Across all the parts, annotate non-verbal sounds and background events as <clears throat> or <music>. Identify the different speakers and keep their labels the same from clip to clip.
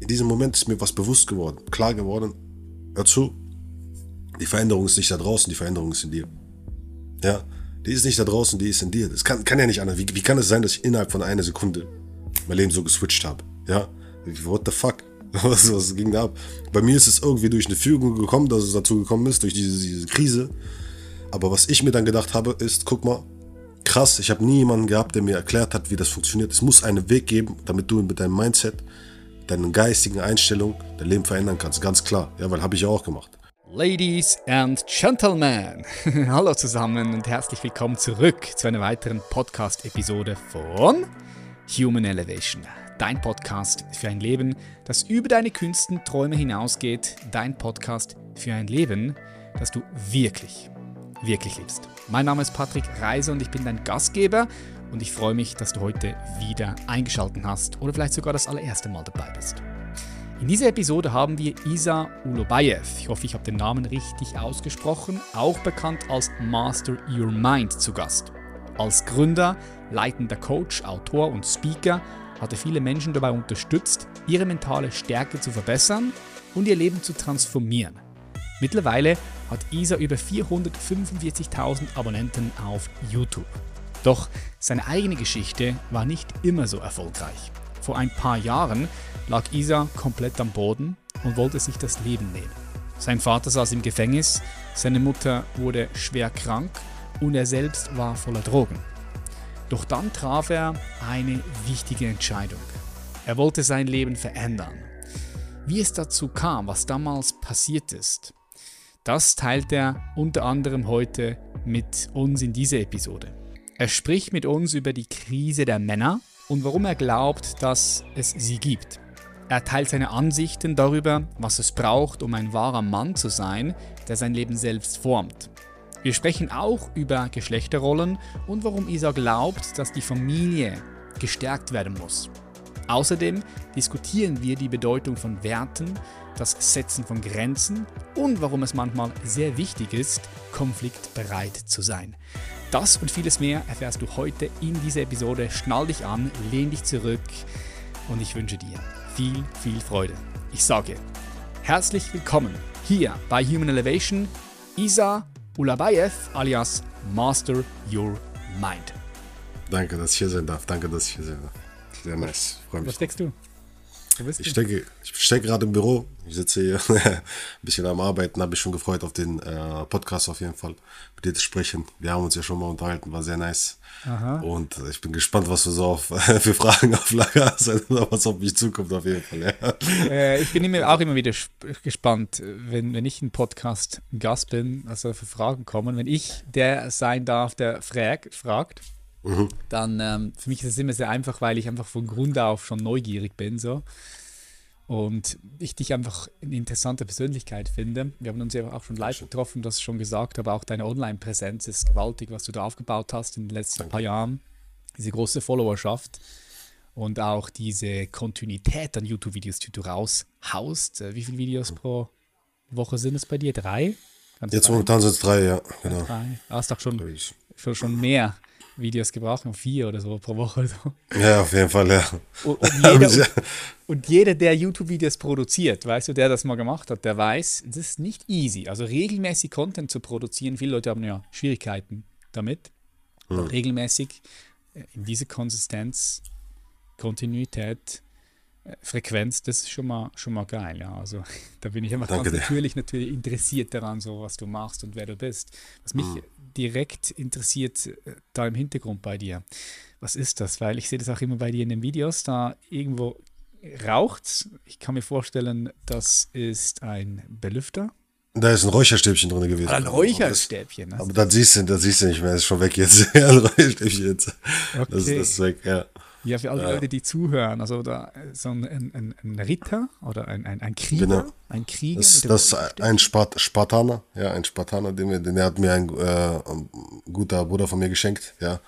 Speaker 1: in diesem Moment ist mir was bewusst geworden, klar geworden. Hör zu, die Veränderung ist nicht da draußen, die Veränderung ist in dir. Ja, die ist nicht da draußen, die ist in dir. Das kann, kann ja nicht anders. Wie, wie kann es sein, dass ich innerhalb von einer Sekunde mein Leben so geswitcht habe? Ja, what the fuck? <laughs> Was, was ging da ab? Bei mir ist es irgendwie durch eine Fügung gekommen, dass es dazu gekommen ist, durch diese, diese Krise. Aber was ich mir dann gedacht habe, ist, guck mal, krass, ich habe nie jemanden gehabt, der mir erklärt hat, wie das funktioniert. Es muss einen Weg geben, damit du mit deinem Mindset, deinen geistigen Einstellungen dein Leben verändern kannst. Ganz klar. Ja, weil habe ich ja auch gemacht.
Speaker 2: Ladies and Gentlemen, <laughs> hallo zusammen und herzlich willkommen zurück zu einer weiteren Podcast-Episode von Human Elevation. Dein Podcast für ein Leben, das über deine kühnsten Träume hinausgeht. Dein Podcast für ein Leben, das du wirklich, wirklich liebst. Mein Name ist Patrick Reiser und ich bin dein Gastgeber und ich freue mich, dass du heute wieder eingeschaltet hast oder vielleicht sogar das allererste Mal dabei bist. In dieser Episode haben wir Isa Ulobayev, ich hoffe, ich habe den Namen richtig ausgesprochen, auch bekannt als Master Your Mind zu Gast. Als Gründer, leitender Coach, Autor und Speaker hat er viele Menschen dabei unterstützt, ihre mentale Stärke zu verbessern und ihr Leben zu transformieren. Mittlerweile hat Isa über 445.000 Abonnenten auf YouTube. Doch seine eigene Geschichte war nicht immer so erfolgreich. Vor ein paar Jahren lag Isa komplett am Boden und wollte sich das Leben nehmen. Sein Vater saß im Gefängnis, seine Mutter wurde schwer krank und er selbst war voller Drogen. Doch dann traf er eine wichtige Entscheidung. Er wollte sein Leben verändern. Wie es dazu kam, was damals passiert ist, das teilt er unter anderem heute mit uns in dieser Episode. Er spricht mit uns über die Krise der Männer und warum er glaubt, dass es sie gibt. Er teilt seine Ansichten darüber, was es braucht, um ein wahrer Mann zu sein, der sein Leben selbst formt. Wir sprechen auch über Geschlechterrollen und warum Isa glaubt, dass die Familie gestärkt werden muss. Außerdem diskutieren wir die Bedeutung von Werten, das Setzen von Grenzen und warum es manchmal sehr wichtig ist, konfliktbereit zu sein. Das und vieles mehr erfährst du heute in dieser Episode. Schnall dich an, lehn dich zurück und ich wünsche dir viel, viel Freude. Ich sage herzlich willkommen hier bei Human Elevation, Isa Ulabayev alias Master Your Mind.
Speaker 1: Danke, dass ich hier sein darf. Danke, dass ich hier sein darf. Sehr nice.
Speaker 2: Freue mich. Was denkst du?
Speaker 1: Ich stecke, ich stecke gerade im Büro. Ich sitze hier <laughs> ein bisschen am Arbeiten. Habe ich schon gefreut auf den äh, Podcast auf jeden Fall, mit dir zu sprechen. Wir haben uns ja schon mal unterhalten, war sehr nice. Aha. Und ich bin gespannt, was du so auf, <laughs> für Fragen auf Lager hast, was auf mich zukommt auf jeden Fall.
Speaker 2: Ja. Äh, ich bin immer, auch immer wieder gespannt, wenn, wenn ich ein Podcast Gast bin, also für Fragen kommen. Wenn ich der sein darf, der frag, fragt, Mhm. Dann ähm, für mich ist es immer sehr einfach, weil ich einfach von Grund auf schon neugierig bin. So. Und ich dich einfach eine interessante Persönlichkeit finde. Wir haben uns ja auch schon live getroffen, das schon gesagt, aber auch deine Online-Präsenz ist gewaltig, was du da aufgebaut hast in den letzten Danke. paar Jahren. Diese große Followerschaft und auch diese Kontinuität an YouTube-Videos, die du raushaust. Äh, wie viele Videos pro Woche sind es bei dir? Drei?
Speaker 1: Ganz Jetzt momentan sind es drei, ja. Genau. Drei.
Speaker 2: Du hast doch schon, schon, schon mehr. Videos gebraucht, noch vier oder so pro Woche. So.
Speaker 1: Ja, auf jeden Fall, ja.
Speaker 2: Und, und, jeder, <laughs> und, und jeder, der YouTube-Videos produziert, weißt du, der das mal gemacht hat, der weiß, das ist nicht easy. Also regelmäßig Content zu produzieren, viele Leute haben ja Schwierigkeiten damit. Mhm. Regelmäßig äh, in diese Konsistenz, Kontinuität, Frequenz, das ist schon mal, schon mal geil, ja. Also <laughs> da bin ich einfach Danke ganz natürlich, natürlich interessiert daran, so was du machst und wer du bist. Was mich mhm direkt interessiert äh, da im Hintergrund bei dir. Was ist das? Weil ich sehe das auch immer bei dir in den Videos, da irgendwo raucht Ich kann mir vorstellen, das ist ein Belüfter.
Speaker 1: Da ist ein Räucherstäbchen drin gewesen.
Speaker 2: Ein Räucherstäbchen.
Speaker 1: Aber, das, aber dann siehst du, das siehst du nicht mehr, das ist schon weg jetzt. <laughs> ein Räucherstäbchen jetzt. Okay. Das, das ist weg, ja.
Speaker 2: Ja, für alle ja. Leute, die zuhören, also da so ein, ein, ein Ritter oder ein, ein, ein Krieger, genau. ein Krieger.
Speaker 1: Das, das ist ein Spart Spartaner, ja, ein Spartaner, den, den hat mir ein, äh, ein guter Bruder von mir geschenkt, ja.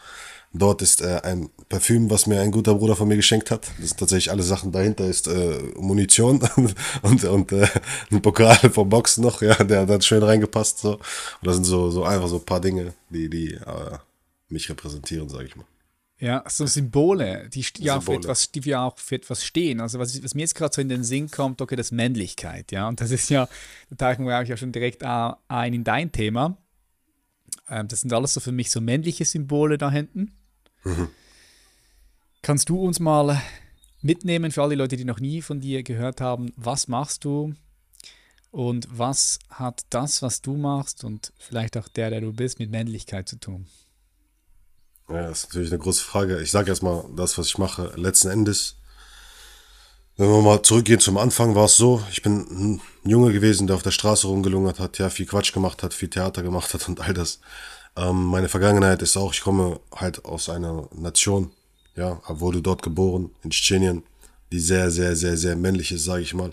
Speaker 1: Dort ist äh, ein Parfüm, was mir ein guter Bruder von mir geschenkt hat. Das sind tatsächlich alle Sachen dahinter, ist äh, Munition <laughs> und, und äh, ein Pokal vom Boxen noch, ja, der, hat schön reingepasst. So. Und das sind so, so einfach so ein paar Dinge, die, die äh, mich repräsentieren, sage ich mal.
Speaker 2: Ja, so Symbole, die, ja
Speaker 1: Symbole.
Speaker 2: Für etwas, die wir auch für etwas stehen. Also was, was mir jetzt gerade so in den Sinn kommt, okay, das ist Männlichkeit, ja. Und das ist ja, da tauchen wir auch ja schon direkt ein in dein Thema. Ähm, das sind alles so für mich so männliche Symbole da hinten. Mhm. Kannst du uns mal mitnehmen für alle Leute, die noch nie von dir gehört haben, was machst du und was hat das, was du machst und vielleicht auch der, der du bist, mit Männlichkeit zu tun?
Speaker 1: Ja, das ist natürlich eine große Frage. Ich sage erstmal das, was ich mache. Letzten Endes, wenn wir mal zurückgehen zum Anfang, war es so, ich bin ein Junge gewesen, der auf der Straße rumgelungert hat, ja, viel Quatsch gemacht hat, viel Theater gemacht hat und all das. Ähm, meine Vergangenheit ist auch, ich komme halt aus einer Nation, ja, wurde dort geboren, in Tschetschenien, die sehr, sehr, sehr, sehr männlich ist, sage ich mal.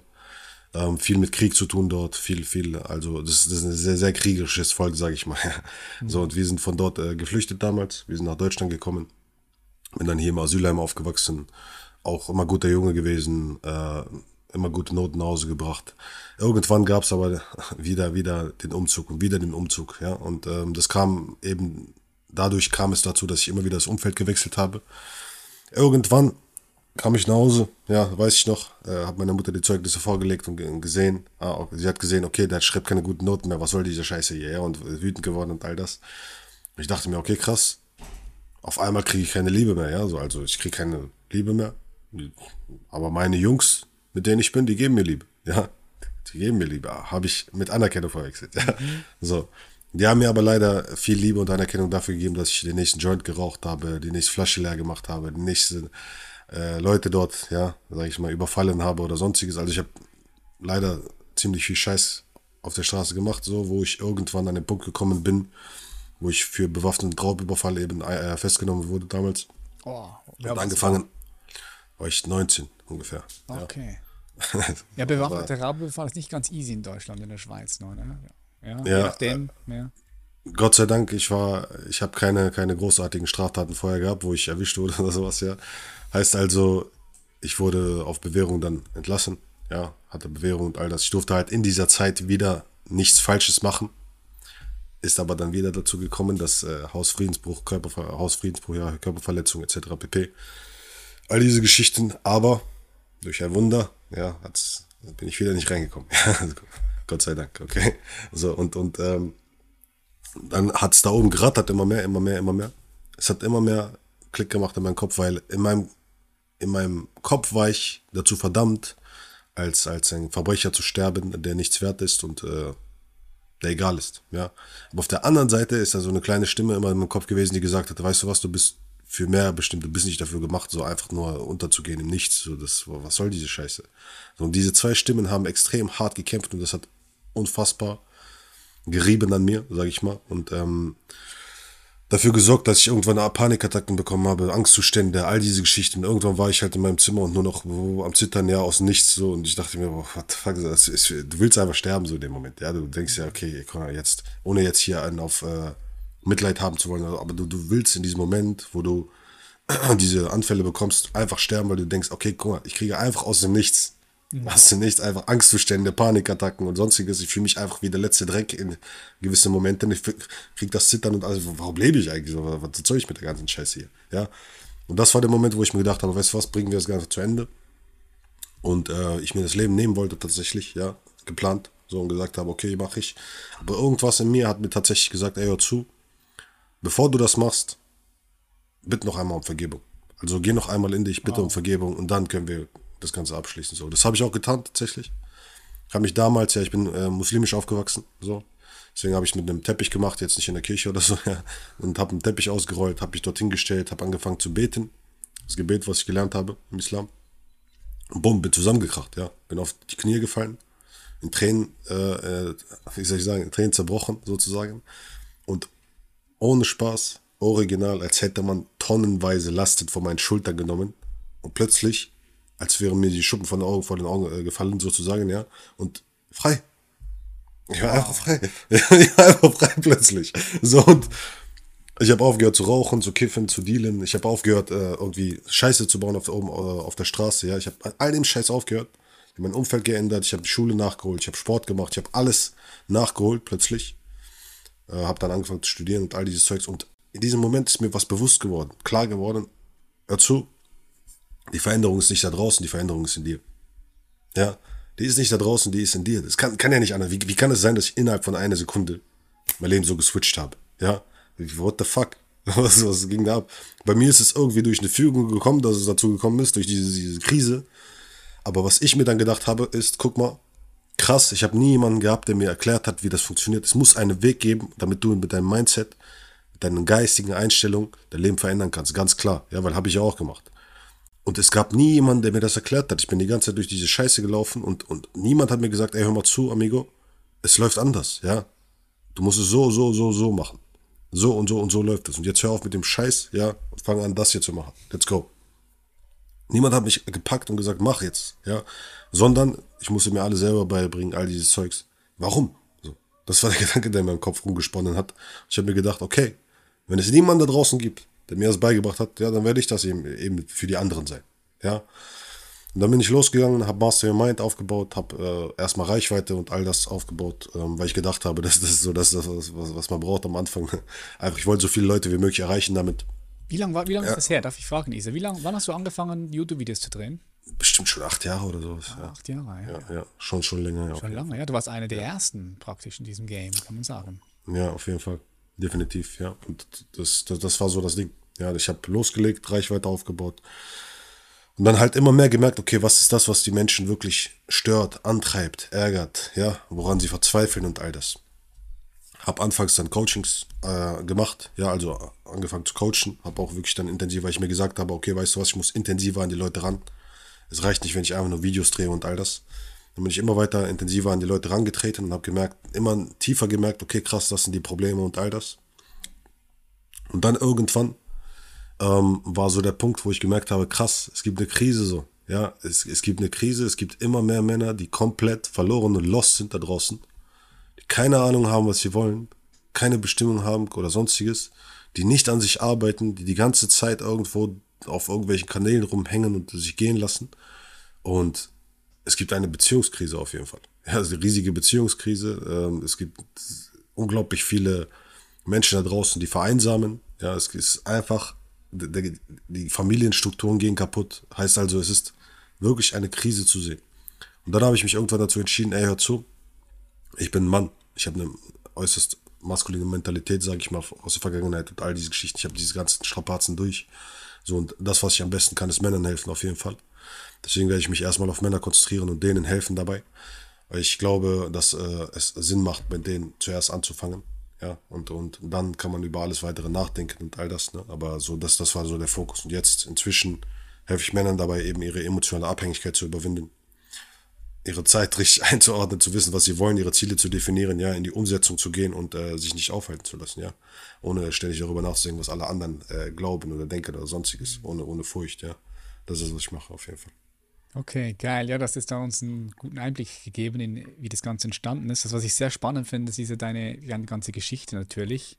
Speaker 1: Ähm, viel mit Krieg zu tun dort, viel, viel, also das, das ist ein sehr, sehr kriegerisches Volk, sage ich mal. <laughs> So, und wir sind von dort äh, geflüchtet damals, wir sind nach Deutschland gekommen, bin dann hier im Asylheim aufgewachsen, auch immer guter Junge gewesen, äh, immer gute Noten nach Hause gebracht. Irgendwann gab es aber <laughs> wieder, wieder den Umzug und wieder den Umzug, ja. Und ähm, das kam eben, dadurch kam es dazu, dass ich immer wieder das Umfeld gewechselt habe. Irgendwann kam ich nach Hause, ja, weiß ich noch, äh, habe meiner Mutter die Zeugnisse vorgelegt und gesehen, ah, sie hat gesehen, okay, der schreibt keine guten Noten mehr, was soll diese Scheiße hier, ja, und wütend geworden und all das. Und ich dachte mir, okay, krass, auf einmal kriege ich keine Liebe mehr, ja, so, also ich kriege keine Liebe mehr, aber meine Jungs, mit denen ich bin, die geben mir Liebe. Ja, die geben mir Liebe. Habe ich mit Anerkennung verwechselt. Ja. Mhm. So. Die haben mir aber leider viel Liebe und Anerkennung dafür gegeben, dass ich den nächsten Joint geraucht habe, die nächste Flasche leer gemacht habe, die nächsten äh, Leute dort, ja, sag ich mal, überfallen habe oder sonstiges. Also ich habe leider ziemlich viel Scheiß auf der Straße gemacht, so, wo ich irgendwann an den Punkt gekommen bin, wo ich für bewaffneten Raubüberfall eben äh, festgenommen wurde damals. Oh, und angefangen, war ich 19 ungefähr.
Speaker 2: Okay. Ja, <laughs> ja bewaffneter Raubüberfall ist nicht ganz easy in Deutschland, in der Schweiz nur, ne?
Speaker 1: Ja, ja, nachdem, äh, ja. Gott sei Dank, ich war, ich habe keine, keine großartigen Straftaten vorher gehabt, wo ich erwischt wurde <laughs> oder sowas, ja. Heißt also, ich wurde auf Bewährung dann entlassen, ja, hatte Bewährung und all das. Ich durfte halt in dieser Zeit wieder nichts Falsches machen. Ist aber dann wieder dazu gekommen, dass äh, Hausfriedensbruch, Körperver Hausfriedensbruch, ja, Körperverletzung etc. pp all diese Geschichten, aber durch ein Wunder, ja, bin ich wieder nicht reingekommen. <laughs> Gott sei Dank, okay. So, und, und ähm, dann hat es da oben gerattert, immer mehr, immer mehr, immer mehr. Es hat immer mehr Klick gemacht in meinem Kopf, weil in meinem, in meinem Kopf war ich dazu verdammt, als, als ein Verbrecher zu sterben, der nichts wert ist und äh, der egal ist. Ja. Aber auf der anderen Seite ist da so eine kleine Stimme immer in meinem Kopf gewesen, die gesagt hat, weißt du was, du bist für mehr bestimmt, du bist nicht dafür gemacht, so einfach nur unterzugehen im Nichts. So, das, was soll diese Scheiße? So, und diese zwei Stimmen haben extrem hart gekämpft und das hat unfassbar gerieben an mir, sag ich mal. Und ähm, dafür gesorgt, dass ich irgendwann Panikattacken bekommen habe, Angstzustände, all diese Geschichten. Irgendwann war ich halt in meinem Zimmer und nur noch am Zittern, ja, aus nichts so. Und ich dachte mir, what the fuck, das ist, du willst einfach sterben so in dem Moment. Ja, du denkst ja, okay, komm jetzt, ohne jetzt hier einen auf äh, Mitleid haben zu wollen, aber du, du willst in diesem Moment, wo du <clears throat> diese Anfälle bekommst, einfach sterben, weil du denkst, okay, guck mal, ich kriege einfach aus dem Nichts, mhm. aus dem Nichts einfach Angstzustände, Panikattacken und sonstiges. Ich fühle mich einfach wie der letzte Dreck in gewissen Momenten. Ich kriege das Zittern und alles. Warum lebe ich eigentlich so? Was soll ich mit der ganzen Scheiße hier? Ja. Und das war der Moment, wo ich mir gedacht habe, weißt du was, bringen wir das Ganze zu Ende. Und äh, ich mir das Leben nehmen wollte tatsächlich, ja, geplant. So und gesagt habe, okay, mache ich. Aber irgendwas in mir hat mir tatsächlich gesagt, ey, hör zu, bevor du das machst, bitte noch einmal um Vergebung. Also geh noch einmal in dich, bitte wow. um Vergebung und dann können wir das Ganze abschließen. So, das habe ich auch getan tatsächlich. Ich habe mich damals, ja, ich bin äh, muslimisch aufgewachsen, so. Deswegen habe ich mit einem Teppich gemacht, jetzt nicht in der Kirche oder so, <laughs> ja, und habe einen Teppich ausgerollt, habe mich dorthin gestellt, habe angefangen zu beten. Das Gebet, was ich gelernt habe im Islam. Und bumm, bin zusammengekracht, ja. Bin auf die Knie gefallen, in Tränen, äh, äh, wie soll ich sagen, in Tränen zerbrochen sozusagen. Und ohne Spaß, original, als hätte man tonnenweise Lastet von meinen Schultern genommen. Und plötzlich, als wären mir die Schuppen von den Augen, vor den Augen äh, gefallen, sozusagen, ja. Und frei. Ich war einfach frei. <laughs> ich war einfach frei plötzlich. So, und ich habe aufgehört zu rauchen, zu kiffen, zu dealen. Ich habe aufgehört, äh, irgendwie Scheiße zu bauen auf, oben, äh, auf der Straße. Ja, ich habe all dem Scheiß aufgehört. Ich habe mein Umfeld geändert. Ich habe die Schule nachgeholt. Ich habe Sport gemacht. Ich habe alles nachgeholt plötzlich. Äh, habe dann angefangen zu studieren und all dieses Zeugs. Und in diesem Moment ist mir was bewusst geworden, klar geworden. hör zu, die Veränderung ist nicht da draußen, die Veränderung ist in dir. Ja, die ist nicht da draußen, die ist in dir. Das kann, kann ja nicht anders. Wie, wie kann es sein, dass ich innerhalb von einer Sekunde mein Leben so geswitcht habe? Ja, what the fuck? <laughs> Was, was ging da ab? Bei mir ist es irgendwie durch eine Fügung gekommen, dass es dazu gekommen ist, durch diese, diese Krise. Aber was ich mir dann gedacht habe, ist, guck mal, krass, ich habe nie jemanden gehabt, der mir erklärt hat, wie das funktioniert. Es muss einen Weg geben, damit du mit deinem Mindset, mit deinen geistigen Einstellungen dein Leben verändern kannst. Ganz klar. Ja, weil habe ich ja auch gemacht. Und es gab nie jemanden, der mir das erklärt hat. Ich bin die ganze Zeit durch diese Scheiße gelaufen und, und niemand hat mir gesagt, ey, hör mal zu, Amigo, es läuft anders, ja. Du musst es so, so, so, so machen. So und so und so läuft es. Und jetzt hör auf mit dem Scheiß, ja, und fang an, das hier zu machen. Let's go. Niemand hat mich gepackt und gesagt, mach jetzt, ja. Sondern ich musste mir alle selber beibringen, all dieses Zeugs. Warum? So. Das war der <laughs> Gedanke, der in meinem Kopf rumgesponnen hat. Ich habe mir gedacht, okay, wenn es niemanden da draußen gibt, der mir das beigebracht hat, ja, dann werde ich das eben, eben für die anderen sein. Ja. Und dann bin ich losgegangen, habe Master Your Mind aufgebaut, habe äh, erstmal Reichweite und all das aufgebaut, ähm, weil ich gedacht habe, <laughs> das, das ist so das, das was, was man braucht am Anfang. <laughs> Einfach, ich wollte so viele Leute wie möglich erreichen damit.
Speaker 2: Wie lange wie lang ja. ist das her? Darf ich fragen, Isa? Wie lang, wann hast du angefangen, YouTube-Videos zu drehen?
Speaker 1: Bestimmt schon acht Jahre oder sowas.
Speaker 2: Ja, acht Jahre,
Speaker 1: ja. ja. Ja, schon, schon länger.
Speaker 2: Ja, schon lange, ja. Du warst einer der ersten praktisch in diesem Game, kann man sagen.
Speaker 1: Ja, auf jeden Fall. Definitiv, ja. Und das, das, das war so das Ding. Ja, ich habe losgelegt, Reichweite aufgebaut. Und dann halt immer mehr gemerkt, okay, was ist das, was die Menschen wirklich stört, antreibt, ärgert, ja, woran sie verzweifeln und all das. Hab anfangs dann Coachings äh, gemacht, ja, also angefangen zu coachen, habe auch wirklich dann intensiver, weil ich mir gesagt habe, okay, weißt du was, ich muss intensiver an die Leute ran. Es reicht nicht, wenn ich einfach nur Videos drehe und all das. Dann bin ich immer weiter intensiver an die Leute rangetreten und habe gemerkt, immer tiefer gemerkt, okay, krass, das sind die Probleme und all das. Und dann irgendwann ähm, war so der Punkt, wo ich gemerkt habe, krass, es gibt eine Krise so. Ja, es, es gibt eine Krise, es gibt immer mehr Männer, die komplett verloren und lost sind da draußen, die keine Ahnung haben, was sie wollen, keine Bestimmung haben oder sonstiges, die nicht an sich arbeiten, die die ganze Zeit irgendwo auf irgendwelchen Kanälen rumhängen und sich gehen lassen. Und es gibt eine Beziehungskrise auf jeden Fall. Ja, also eine riesige Beziehungskrise. Ähm, es gibt unglaublich viele Menschen da draußen, die vereinsamen. Ja, es ist einfach die Familienstrukturen gehen kaputt. Heißt also, es ist wirklich eine Krise zu sehen. Und dann habe ich mich irgendwann dazu entschieden, ey, hör zu, ich bin ein Mann. Ich habe eine äußerst maskuline Mentalität, sage ich mal, aus der Vergangenheit und all diese Geschichten. Ich habe diese ganzen Strapazen durch. So, und das, was ich am besten kann, ist Männern helfen, auf jeden Fall. Deswegen werde ich mich erstmal auf Männer konzentrieren und denen helfen dabei. Weil ich glaube, dass äh, es Sinn macht, mit denen zuerst anzufangen. Ja, und, und dann kann man über alles weitere nachdenken und all das. Ne? Aber so, das, das war so der Fokus. Und jetzt inzwischen helfe ich Männern dabei, eben ihre emotionale Abhängigkeit zu überwinden. Ihre Zeit richtig <laughs> einzuordnen, zu wissen, was sie wollen, ihre Ziele zu definieren, ja, in die Umsetzung zu gehen und äh, sich nicht aufhalten zu lassen, ja. Ohne ständig darüber nachzudenken, was alle anderen äh, glauben oder denken oder sonstiges. Ohne, ohne Furcht, ja. Das ist, was ich mache, auf jeden Fall.
Speaker 2: Okay, geil. Ja, das ist da uns einen guten Einblick gegeben, in wie das Ganze entstanden ist. Das, was ich sehr spannend finde, ist diese deine, ganze Geschichte natürlich.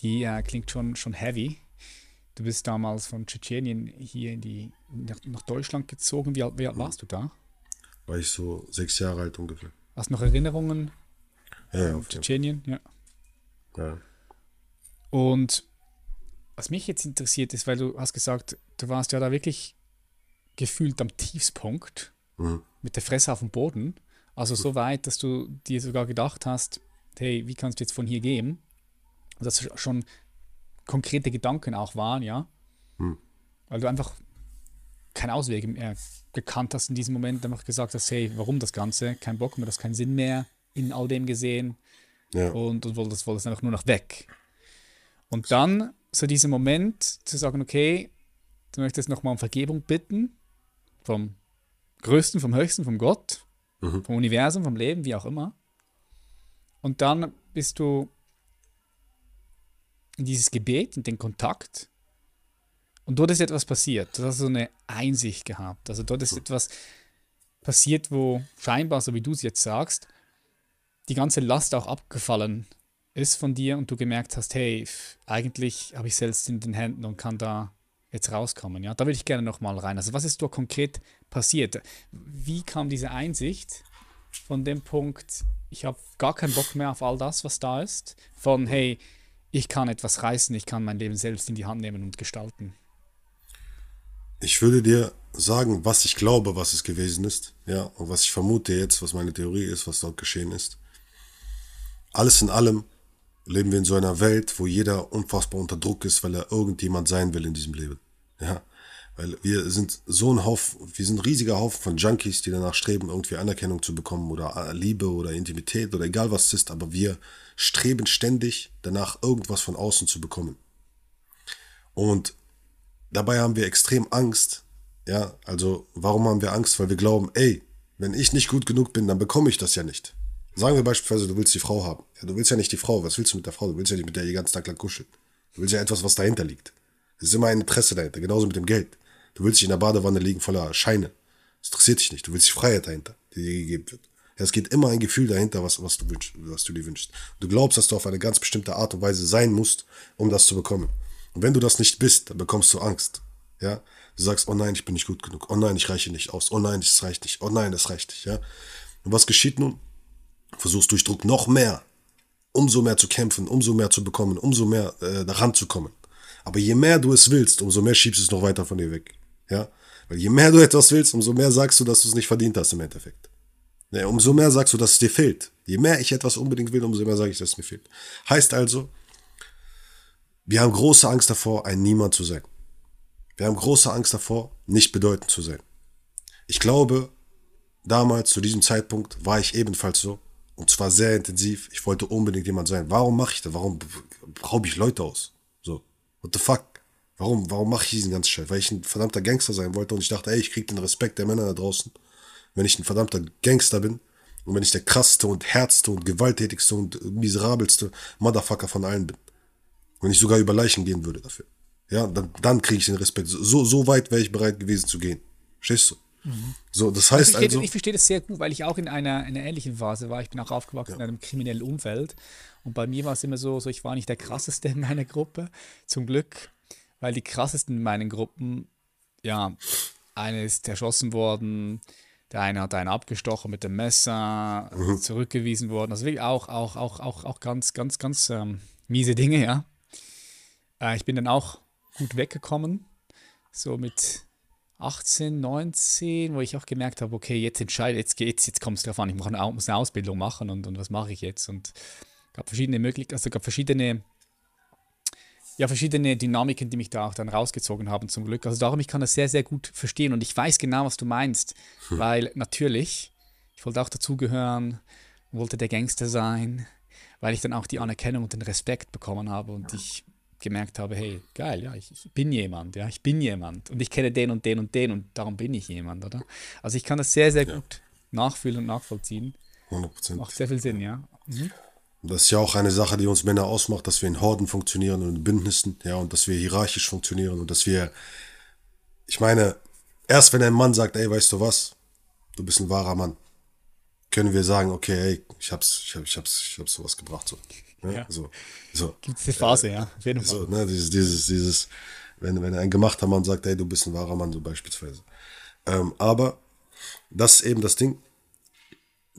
Speaker 2: Die äh, klingt schon, schon heavy. Du bist damals von Tschetschenien hier in die, nach, nach Deutschland gezogen. Wie alt, wie alt mhm. warst du da?
Speaker 1: War ich so sechs Jahre alt ungefähr.
Speaker 2: Hast du noch Erinnerungen
Speaker 1: ja,
Speaker 2: auf Tschetschenien? Ja.
Speaker 1: ja.
Speaker 2: Und was mich jetzt interessiert ist, weil du hast gesagt, du warst ja da wirklich gefühlt am Tiefspunkt, mhm. mit der Fresse auf dem Boden. Also so weit, dass du dir sogar gedacht hast, hey, wie kannst du jetzt von hier gehen? Und dass schon konkrete Gedanken auch waren, ja. Mhm. Weil du einfach keinen Ausweg mehr gekannt hast in diesem Moment, einfach gesagt hast, hey, warum das Ganze? Kein Bock mehr, das keinen Sinn mehr in all dem gesehen. Ja. Und, und wolltest, wolltest einfach nur noch weg. Und dann so dieser Moment zu sagen, okay, du möchtest nochmal um Vergebung bitten vom Größten, vom Höchsten, vom Gott, mhm. vom Universum, vom Leben, wie auch immer. Und dann bist du in dieses Gebet, in den Kontakt. Und dort ist etwas passiert. Du hast so eine Einsicht gehabt. Also dort ist mhm. etwas passiert, wo scheinbar, so wie du es jetzt sagst, die ganze Last auch abgefallen ist von dir und du gemerkt hast, hey, eigentlich habe ich selbst in den Händen und kann da jetzt rauskommen. Ja, da würde ich gerne noch mal rein. Also was ist da konkret passiert? Wie kam diese Einsicht von dem Punkt, ich habe gar keinen Bock mehr auf all das, was da ist, von hey, ich kann etwas reißen, ich kann mein Leben selbst in die Hand nehmen und gestalten?
Speaker 1: Ich würde dir sagen, was ich glaube, was es gewesen ist, ja, und was ich vermute jetzt, was meine Theorie ist, was dort geschehen ist. Alles in allem leben wir in so einer Welt, wo jeder unfassbar unter Druck ist, weil er irgendjemand sein will in diesem Leben. Ja, weil wir sind so ein Haufen, wir sind ein riesiger Haufen von Junkies, die danach streben, irgendwie Anerkennung zu bekommen oder Liebe oder Intimität oder egal was es ist, aber wir streben ständig danach, irgendwas von außen zu bekommen. Und dabei haben wir extrem Angst. Ja, also warum haben wir Angst? Weil wir glauben, ey, wenn ich nicht gut genug bin, dann bekomme ich das ja nicht. Sagen wir beispielsweise, du willst die Frau haben. Ja, du willst ja nicht die Frau. Was willst du mit der Frau? Du willst ja nicht mit der den ganzen Tag lang kuscheln. Du willst ja etwas, was dahinter liegt. Es ist immer ein Interesse dahinter, genauso mit dem Geld. Du willst dich in der Badewanne liegen voller Scheine. Das interessiert dich nicht. Du willst die Freiheit dahinter, die dir gegeben wird. Ja, es geht immer ein Gefühl dahinter, was, was, du wünschst, was du dir wünschst. Du glaubst, dass du auf eine ganz bestimmte Art und Weise sein musst, um das zu bekommen. Und wenn du das nicht bist, dann bekommst du Angst. Ja, du sagst, oh nein, ich bin nicht gut genug. Oh nein, ich reiche nicht aus. Oh nein, das reicht nicht. Oh nein, das reicht nicht. Ja. Und was geschieht nun? Versuchst durch Druck noch mehr, umso mehr zu kämpfen, umso mehr zu bekommen, umso mehr äh, daran zu kommen. Aber je mehr du es willst, umso mehr schiebst du es noch weiter von dir weg. Ja? Weil je mehr du etwas willst, umso mehr sagst du, dass du es nicht verdient hast im Endeffekt. Ja, umso mehr sagst du, dass es dir fehlt. Je mehr ich etwas unbedingt will, umso mehr sage ich, dass es mir fehlt. Heißt also, wir haben große Angst davor, ein Niemand zu sein. Wir haben große Angst davor, nicht bedeutend zu sein. Ich glaube, damals zu diesem Zeitpunkt war ich ebenfalls so. Und zwar sehr intensiv. Ich wollte unbedingt jemand sein. Warum mache ich das? Warum raube ich Leute aus? So, what the fuck? Warum, warum mache ich diesen ganzen Scheiß? Weil ich ein verdammter Gangster sein wollte und ich dachte, ey, ich krieg den Respekt der Männer da draußen. Wenn ich ein verdammter Gangster bin und wenn ich der krasseste und herzste und gewalttätigste und miserabelste Motherfucker von allen bin. Wenn ich sogar über Leichen gehen würde dafür. Ja, dann, dann kriege ich den Respekt. So, so weit wäre ich bereit gewesen zu gehen. Verstehst du? Mhm. So, das heißt
Speaker 2: ich verstehe,
Speaker 1: also.
Speaker 2: Ich verstehe das sehr gut, weil ich auch in einer, einer ähnlichen Phase war. Ich bin auch aufgewachsen ja. in einem kriminellen Umfeld. Und bei mir war es immer so, so, ich war nicht der krasseste in meiner Gruppe. Zum Glück weil die krassesten in meinen Gruppen, ja, eine ist erschossen worden, der eine hat einen abgestochen mit dem Messer, mhm. zurückgewiesen worden. Also wirklich auch, auch, auch, auch, auch ganz, ganz, ganz ähm, miese Dinge, ja. Äh, ich bin dann auch gut weggekommen, so mit 18, 19, wo ich auch gemerkt habe, okay, jetzt entscheide, jetzt geht's, jetzt kommt es drauf an, ich muss eine Ausbildung machen und, und was mache ich jetzt? Und gab verschiedene Möglichkeiten, also gab verschiedene ja, verschiedene Dynamiken, die mich da auch dann rausgezogen haben, zum Glück. Also darum, ich kann das sehr, sehr gut verstehen und ich weiß genau, was du meinst, hm. weil natürlich, ich wollte auch dazugehören, wollte der Gangster sein, weil ich dann auch die Anerkennung und den Respekt bekommen habe und ich gemerkt habe, hey, geil, ja, ich, ich, bin jemand, ja, ich bin jemand und ich kenne den und den und den und darum bin ich jemand, oder? Also ich kann das sehr, sehr ja. gut nachfühlen und nachvollziehen. 100%. Macht sehr viel Sinn, ja. Mhm.
Speaker 1: Das ist ja auch eine Sache, die uns Männer ausmacht, dass wir in Horden funktionieren und in Bündnissen, ja, und dass wir hierarchisch funktionieren und dass wir, ich meine, erst wenn ein Mann sagt, ey, weißt du was, du bist ein wahrer Mann, können wir sagen, okay, ey, ich hab's, ich, hab, ich hab's, ich hab's sowas gebracht, so. Ne? Ja. So, so.
Speaker 2: Gibt es die Phase, äh, ja, auf jeden
Speaker 1: Fall. So, ne, dieses, dieses, dieses, wenn, wenn ein gemachter Mann sagt, ey, du bist ein wahrer Mann, so beispielsweise. Ähm, aber das ist eben das Ding,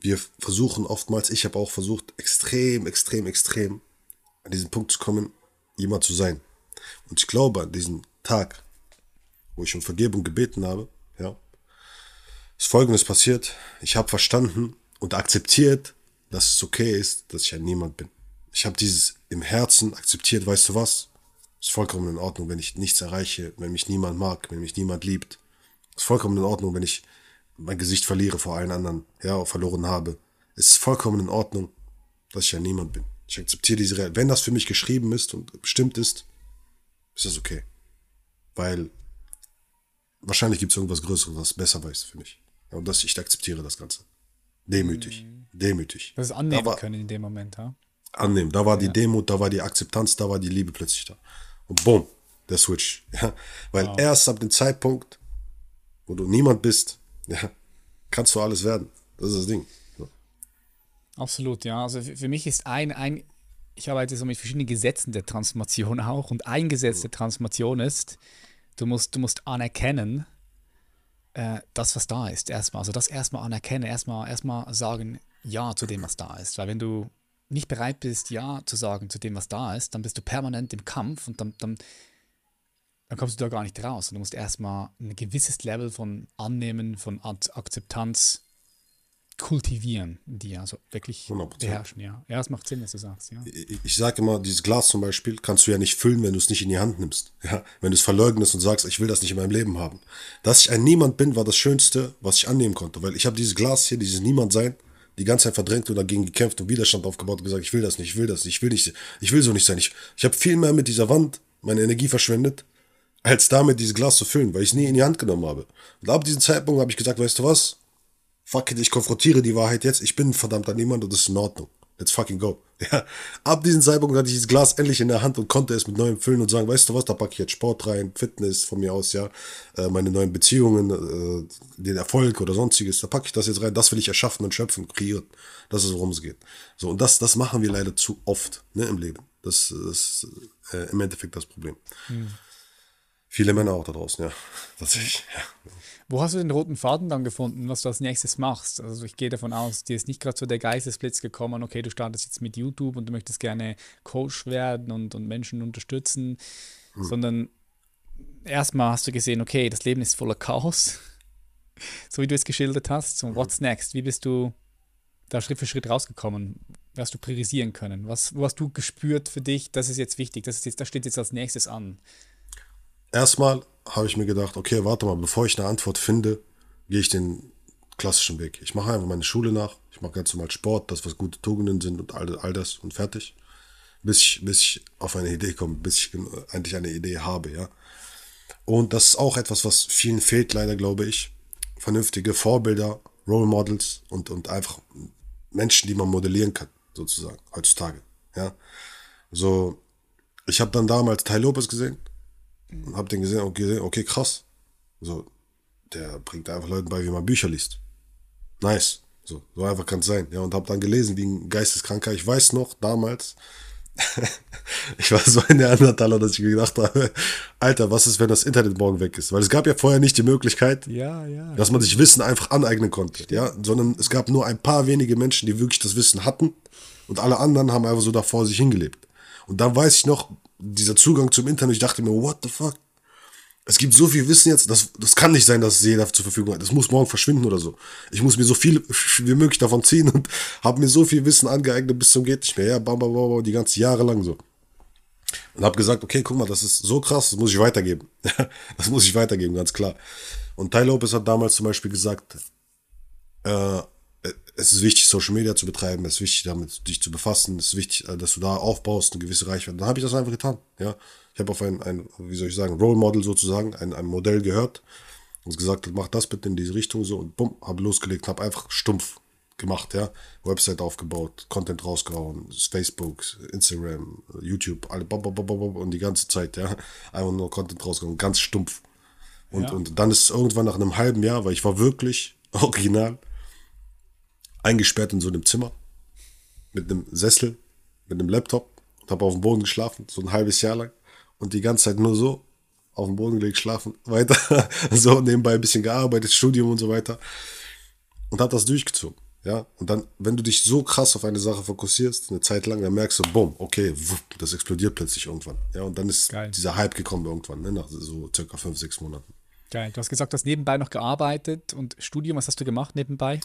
Speaker 1: wir versuchen oftmals, ich habe auch versucht, extrem, extrem, extrem an diesen Punkt zu kommen, jemand zu sein. Und ich glaube, an diesem Tag, wo ich um Vergebung gebeten habe, ja, ist Folgendes passiert. Ich habe verstanden und akzeptiert, dass es okay ist, dass ich ein Niemand bin. Ich habe dieses im Herzen akzeptiert, weißt du was? Ist vollkommen in Ordnung, wenn ich nichts erreiche, wenn mich niemand mag, wenn mich niemand liebt. Ist vollkommen in Ordnung, wenn ich mein Gesicht verliere vor allen anderen, ja, verloren habe. Es ist vollkommen in Ordnung, dass ich ja niemand bin. Ich akzeptiere diese Realität. Wenn das für mich geschrieben ist und bestimmt ist, ist das okay. Weil wahrscheinlich gibt es irgendwas Größeres, was besser weiß für mich. Ja, und das, ich akzeptiere das Ganze. Demütig. Mhm. Demütig.
Speaker 2: Das ist annehmen war, können in dem Moment, ja?
Speaker 1: Annehmen. Da war die Demut, da war die Akzeptanz, da war die Liebe plötzlich da. Und boom, der Switch. <laughs> Ja? Weil wow. erst ab dem Zeitpunkt, wo du niemand bist, <laughs> ja, kannst du alles werden. Das ist das Ding. So.
Speaker 2: Absolut, ja. Also für, für, mich ist ein, ein, ich arbeite so mit verschiedenen Gesetzen der Transformation <laughs> auch und ein Gesetz der Transformation ist, du musst, du musst anerkennen, äh, das, was da ist, erstmal. Also das erstmal anerkennen, erstmal, erstmal sagen Ja zu dem, was da ist. Weil wenn du nicht bereit bist, Ja zu sagen zu dem, was da ist, dann bist du permanent im Kampf und dann, dann dann kommst du da gar nicht raus. Du musst erstmal ein gewisses Level von Annehmen, von Akzeptanz kultivieren, die also wirklich 100%. beherrschen, ja. Ja, es macht Sinn, was du sagst, ja.
Speaker 1: Ich, ich sage immer, dieses Glas zum Beispiel kannst du ja nicht füllen, wenn du es nicht in die Hand nimmst. Ja, wenn du es verleugnest und sagst, ich will das nicht in meinem Leben haben. Dass ich ein Niemand bin, war das Schönste, was ich annehmen konnte, weil ich habe dieses Glas hier, dieses Niemand-Sein, die ganze Zeit verdrängt und dagegen gekämpft und Widerstand aufgebaut und gesagt, ich will das nicht, ich will das nicht, ich will nicht, ich will so nicht sein. Ich, ich habe viel mehr mit dieser Wand meine Energie verschwendet, als damit dieses Glas zu füllen, weil ich es nie in die Hand genommen habe. Und ab diesem Zeitpunkt habe ich gesagt, weißt du was? fuck it, ich konfrontiere die Wahrheit jetzt, ich bin ein verdammter Niemand und das ist in Ordnung. Let's fucking go. <laughs> Ja. Ab diesem Zeitpunkt hatte ich dieses Glas endlich in der Hand und konnte es mit neuem füllen und sagen, weißt du was, da packe ich jetzt Sport rein, Fitness von mir aus, ja, äh, meine neuen Beziehungen, äh, den Erfolg oder sonstiges, da packe ich das jetzt rein, das will ich erschaffen und schöpfen, kreieren. Das ist, worum es geht. So, und das, das machen wir leider zu oft, ne, im Leben. Das ist äh, im Endeffekt das Problem. Hm. Viele Männer auch da draußen, ja. <laughs> Tatsächlich, ja.
Speaker 2: Wo hast du den roten Faden dann gefunden, was du als nächstes machst? Also ich gehe davon aus, dir ist nicht gerade so der Geistesblitz gekommen, okay, du startest jetzt mit YouTube und du möchtest gerne Coach werden und, und Menschen unterstützen, hm. sondern erstmal hast du gesehen, okay, das Leben ist voller Chaos, <laughs> so wie du es geschildert hast. So, what's next? Wie bist du da Schritt für Schritt rausgekommen? Hast du priorisieren können? Was, wo hast du gespürt für dich, das ist jetzt wichtig, das, ist jetzt, das steht jetzt als nächstes an?
Speaker 1: Erstmal habe ich mir gedacht, okay, warte mal, bevor ich eine Antwort finde, gehe ich den klassischen Weg. Ich mache einfach meine Schule nach, ich mache ganz normal Sport, das, was gute Tugenden sind und all, all das und fertig. Bis ich, bis ich auf eine Idee komme, bis ich eigentlich eine Idee habe, ja. Und das ist auch etwas, was vielen fehlt, leider, glaube ich. Vernünftige Vorbilder, Role Models und, und einfach Menschen, die man modellieren kann, sozusagen, heutzutage, ja. So, ich habe dann damals Ty Lopez gesehen, hab den gesehen, okay, okay, krass. So, der bringt einfach Leuten bei, wie man Bücher liest. Nice. So, so einfach kann es sein. Ja, und hab dann gelesen, wie ein Geisteskranker. Ich weiß noch, damals, <laughs> ich war so ein Neandertaler, dass ich gedacht habe, Alter, was ist, wenn das Internet morgen weg ist? Weil es gab ja vorher nicht die Möglichkeit,
Speaker 2: ja, ja,
Speaker 1: dass man sich Wissen einfach aneignen konnte, ja, sondern es gab nur ein paar wenige Menschen, die wirklich das Wissen hatten und alle anderen haben einfach so davor sich hingelebt. Und dann weiß ich noch, dieser Zugang zum Internet, ich dachte mir, what the fuck? Es gibt so viel Wissen jetzt, das, das kann nicht sein, dass es jeder zur Verfügung hat. Das muss morgen verschwinden oder so. Ich muss mir so viel <laughs> wie möglich davon ziehen und <laughs> habe mir so viel Wissen angeeignet bis zum geht nicht mehr. Ja, bam, bam, bam, die ganze Jahre lang so. Und habe gesagt, okay, guck mal, das ist so krass, das muss ich weitergeben. <laughs> das muss ich weitergeben, ganz klar. Und Ty Lopez hat damals zum Beispiel gesagt, äh, es ist wichtig, Social Media zu betreiben, es ist wichtig, damit dich zu befassen, es ist wichtig, äh, dass du da aufbaust, eine gewisse Reichweite. Dann habe ich das einfach getan. Ja, ich habe auf ein, ein, wie soll ich sagen, Role Model sozusagen, ein, ein Modell gehört und gesagt, mach das bitte in diese Richtung so und bumm, habe losgelegt, habe einfach stumpf gemacht, ja, Website aufgebaut, Content rausgehauen, Facebook, Instagram, YouTube, alle bop, bop, bop, bop, und die ganze Zeit, ja, einfach nur Content rausgehauen, ganz stumpf. Und, ja. und dann ist es irgendwann nach einem halben Jahr, weil ich war wirklich <laughs> original eingesperrt in so einem Zimmer mit einem Sessel, mit einem Laptop und habe auf dem Boden geschlafen, so ein halbes Jahr lang und die ganze Zeit nur so auf dem Boden gelegt, schlafen, <laughs> weiter, so nebenbei ein bisschen gearbeitet, Studium und so weiter und habe das durchgezogen. Ja, und dann, wenn du dich so krass auf eine Sache fokussierst, eine Zeit lang, dann merkst du, bumm, okay, wupp, das explodiert plötzlich irgendwann. Ja, und dann ist Geil. dieser Hype gekommen irgendwann, ne, nach so circa fünf, sechs Monaten.
Speaker 2: Geil. Du hast gesagt, du hast nebenbei noch gearbeitet und Studium, was hast du gemacht nebenbei?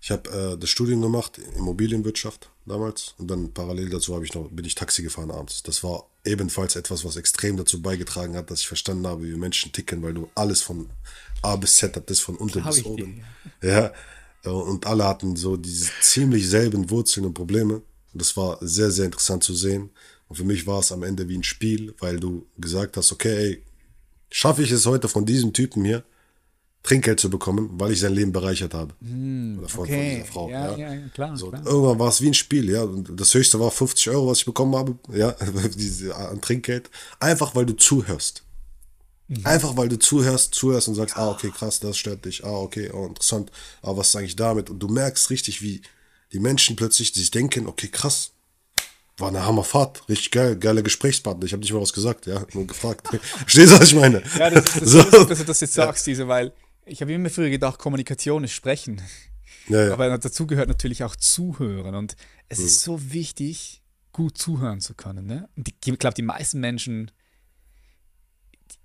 Speaker 1: Ich habe äh, das Studium gemacht, Immobilienwirtschaft damals. Und dann parallel dazu ich noch, bin ich Taxi gefahren abends. Das war ebenfalls etwas, was extrem dazu beigetragen hat, dass ich verstanden habe, wie Menschen ticken, weil du alles von A bis Z hattest, von unten bis oben. Ja. ja. Und alle hatten so diese ziemlich selben Wurzeln und Probleme. Und das war sehr, sehr interessant zu sehen. Und für mich war es am Ende wie ein Spiel, weil du gesagt hast, okay, ey, schaffe ich es heute von diesem Typen hier, Trinkgeld zu bekommen, weil ich sein Leben bereichert habe.
Speaker 2: Mm, Oder von, okay. von dieser Frau. Ja, ja. ja klar,
Speaker 1: so,
Speaker 2: klar.
Speaker 1: Irgendwann war es wie ein Spiel, ja. Das höchste war 50 Euro, was ich bekommen habe, ja, <laughs> an Trinkgeld. Einfach weil du zuhörst. Mhm. Einfach weil du zuhörst, zuhörst und sagst, ah, okay, krass, das stört dich, ah, okay, oh, interessant, ah, was ist eigentlich damit? Und du merkst richtig, wie die Menschen plötzlich sich denken, okay, krass, war eine Hammerfahrt, richtig geil, geiler Gesprächspartner. Ich habe nicht mal was gesagt, ja, nur gefragt. <laughs> Verstehst du, was ich meine?
Speaker 2: Ja, das ist das, <laughs> so. das, dass du das jetzt sagst, diese, weil ich habe immer früher gedacht, Kommunikation ist Sprechen. Ja, ja. Aber dazu gehört natürlich auch Zuhören. Und es mhm. ist so wichtig, gut zuhören zu können. Ne? Und ich glaube, die meisten Menschen,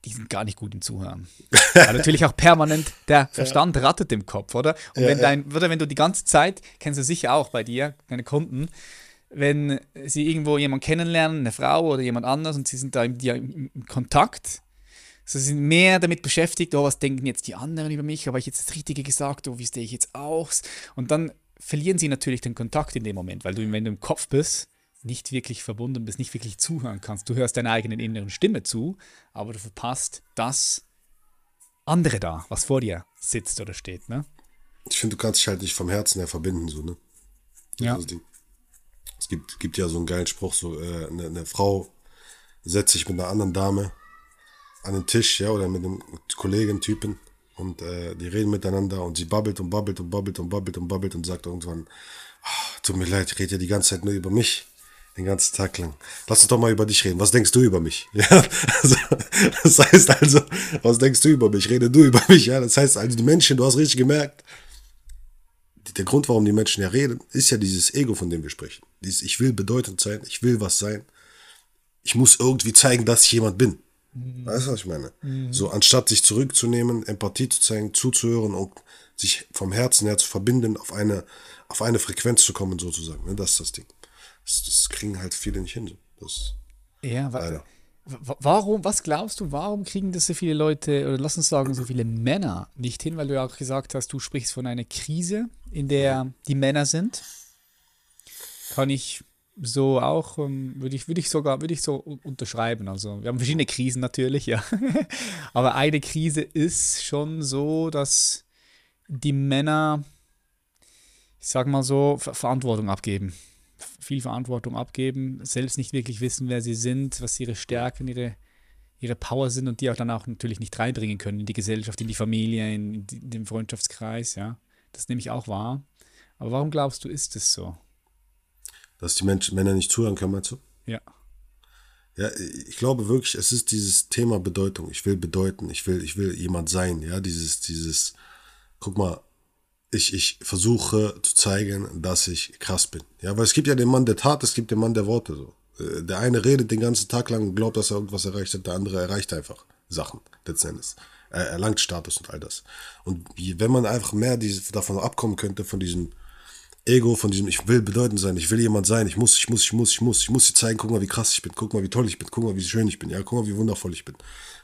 Speaker 2: die sind gar nicht gut im Zuhören. <laughs> Weil natürlich auch permanent der Verstand rattet im Kopf, oder? Und
Speaker 1: Ja,
Speaker 2: wenn
Speaker 1: ja.
Speaker 2: dein, oder wenn du die ganze Zeit, kennst du sicher auch bei dir, deine Kunden, wenn sie irgendwo jemanden kennenlernen, eine Frau oder jemand anders und sie sind da die- im, im Kontakt, so sie sind mehr damit beschäftigt, oh, was denken jetzt die anderen über mich, habe ich jetzt das Richtige gesagt, oh, wie stehe ich jetzt aus? Und dann verlieren sie natürlich den Kontakt in dem Moment, weil du, wenn du im Kopf bist, nicht wirklich verbunden bist, nicht wirklich zuhören kannst. Du hörst deiner eigenen inneren Stimme zu, aber du verpasst das andere da, was vor dir sitzt oder steht, ne?
Speaker 1: Ich finde, du kannst dich halt nicht vom Herzen her verbinden, so, ne? Das
Speaker 2: Ja.
Speaker 1: Ding. Es gibt, gibt ja so einen geilen Spruch, so, äh, eine, eine Frau setzt sich mit einer anderen Dame an den Tisch, ja, oder mit einem Kollegen, Typen, und äh, die reden miteinander und sie babbelt und babbelt und babbelt und babbelt und babbelt und sagt irgendwann, "Ah, tut mir leid, ich rede ja die ganze Zeit nur über mich. Den ganzen Tag lang. Lass uns doch mal über dich reden. Was denkst du über mich? <laughs> Ja, also, das heißt also, was denkst du über mich? Rede du über <laughs> mich. Ja, das heißt also, die Menschen, du hast richtig gemerkt, der Grund, warum die Menschen ja reden, ist ja dieses Ego, von dem wir sprechen. Dieses, ich will bedeutend sein, ich will was sein. Ich muss irgendwie zeigen, dass ich jemand bin. Weißt du, was ich meine? So, anstatt sich zurückzunehmen, Empathie zu zeigen, zuzuhören und sich vom Herzen her zu verbinden, auf eine, auf eine Frequenz zu kommen, sozusagen. Ne? Das ist das Ding. Das, das kriegen halt viele nicht hin. Das,
Speaker 2: Ja,
Speaker 1: Leider.
Speaker 2: wa- warum, was glaubst du, warum kriegen das so viele Leute, oder lass uns sagen, so viele Männer nicht hin, weil du ja auch gesagt hast, du sprichst von einer Krise, in der die Männer sind. Kann ich so auch, ähm, würde ich, würde ich sogar, würde ich so unterschreiben. Also wir haben verschiedene Krisen natürlich, ja. <laughs> Aber eine Krise ist schon so, dass die Männer, ich sag mal so, Ver Verantwortung abgeben. Viel Verantwortung abgeben, selbst nicht wirklich wissen, wer sie sind, was ihre Stärken, ihre, ihre Power sind und die auch dann auch natürlich nicht reinbringen können in die Gesellschaft, in die Familie, in, in den Freundschaftskreis, ja. Das nehme ich auch wahr. Aber warum glaubst du, ist es so?
Speaker 1: Dass die Menschen, Männer nicht zuhören können, meinst du?
Speaker 2: Ja.
Speaker 1: Ja, ich glaube wirklich, es ist dieses Thema Bedeutung. Ich will bedeuten, ich will, ich will jemand sein, ja, dieses, dieses, guck mal, ich, ich versuche zu zeigen, dass ich krass bin. Ja, weil es gibt ja den Mann der Tat, es gibt den Mann der Worte, so. Äh, Der eine redet den ganzen Tag lang und glaubt, dass er irgendwas erreicht hat, der andere erreicht einfach Sachen, letzten Endes. Er erlangt Status und all das. Und wenn man einfach mehr diese, davon abkommen könnte, von diesem Ego, von diesem, ich will bedeutend sein, ich will jemand sein, ich muss, ich muss, ich muss, ich muss, ich muss dir zeigen, guck mal, wie krass ich bin, guck mal, wie toll ich bin, guck mal, wie schön ich bin, ja, guck mal, wie wundervoll ich bin,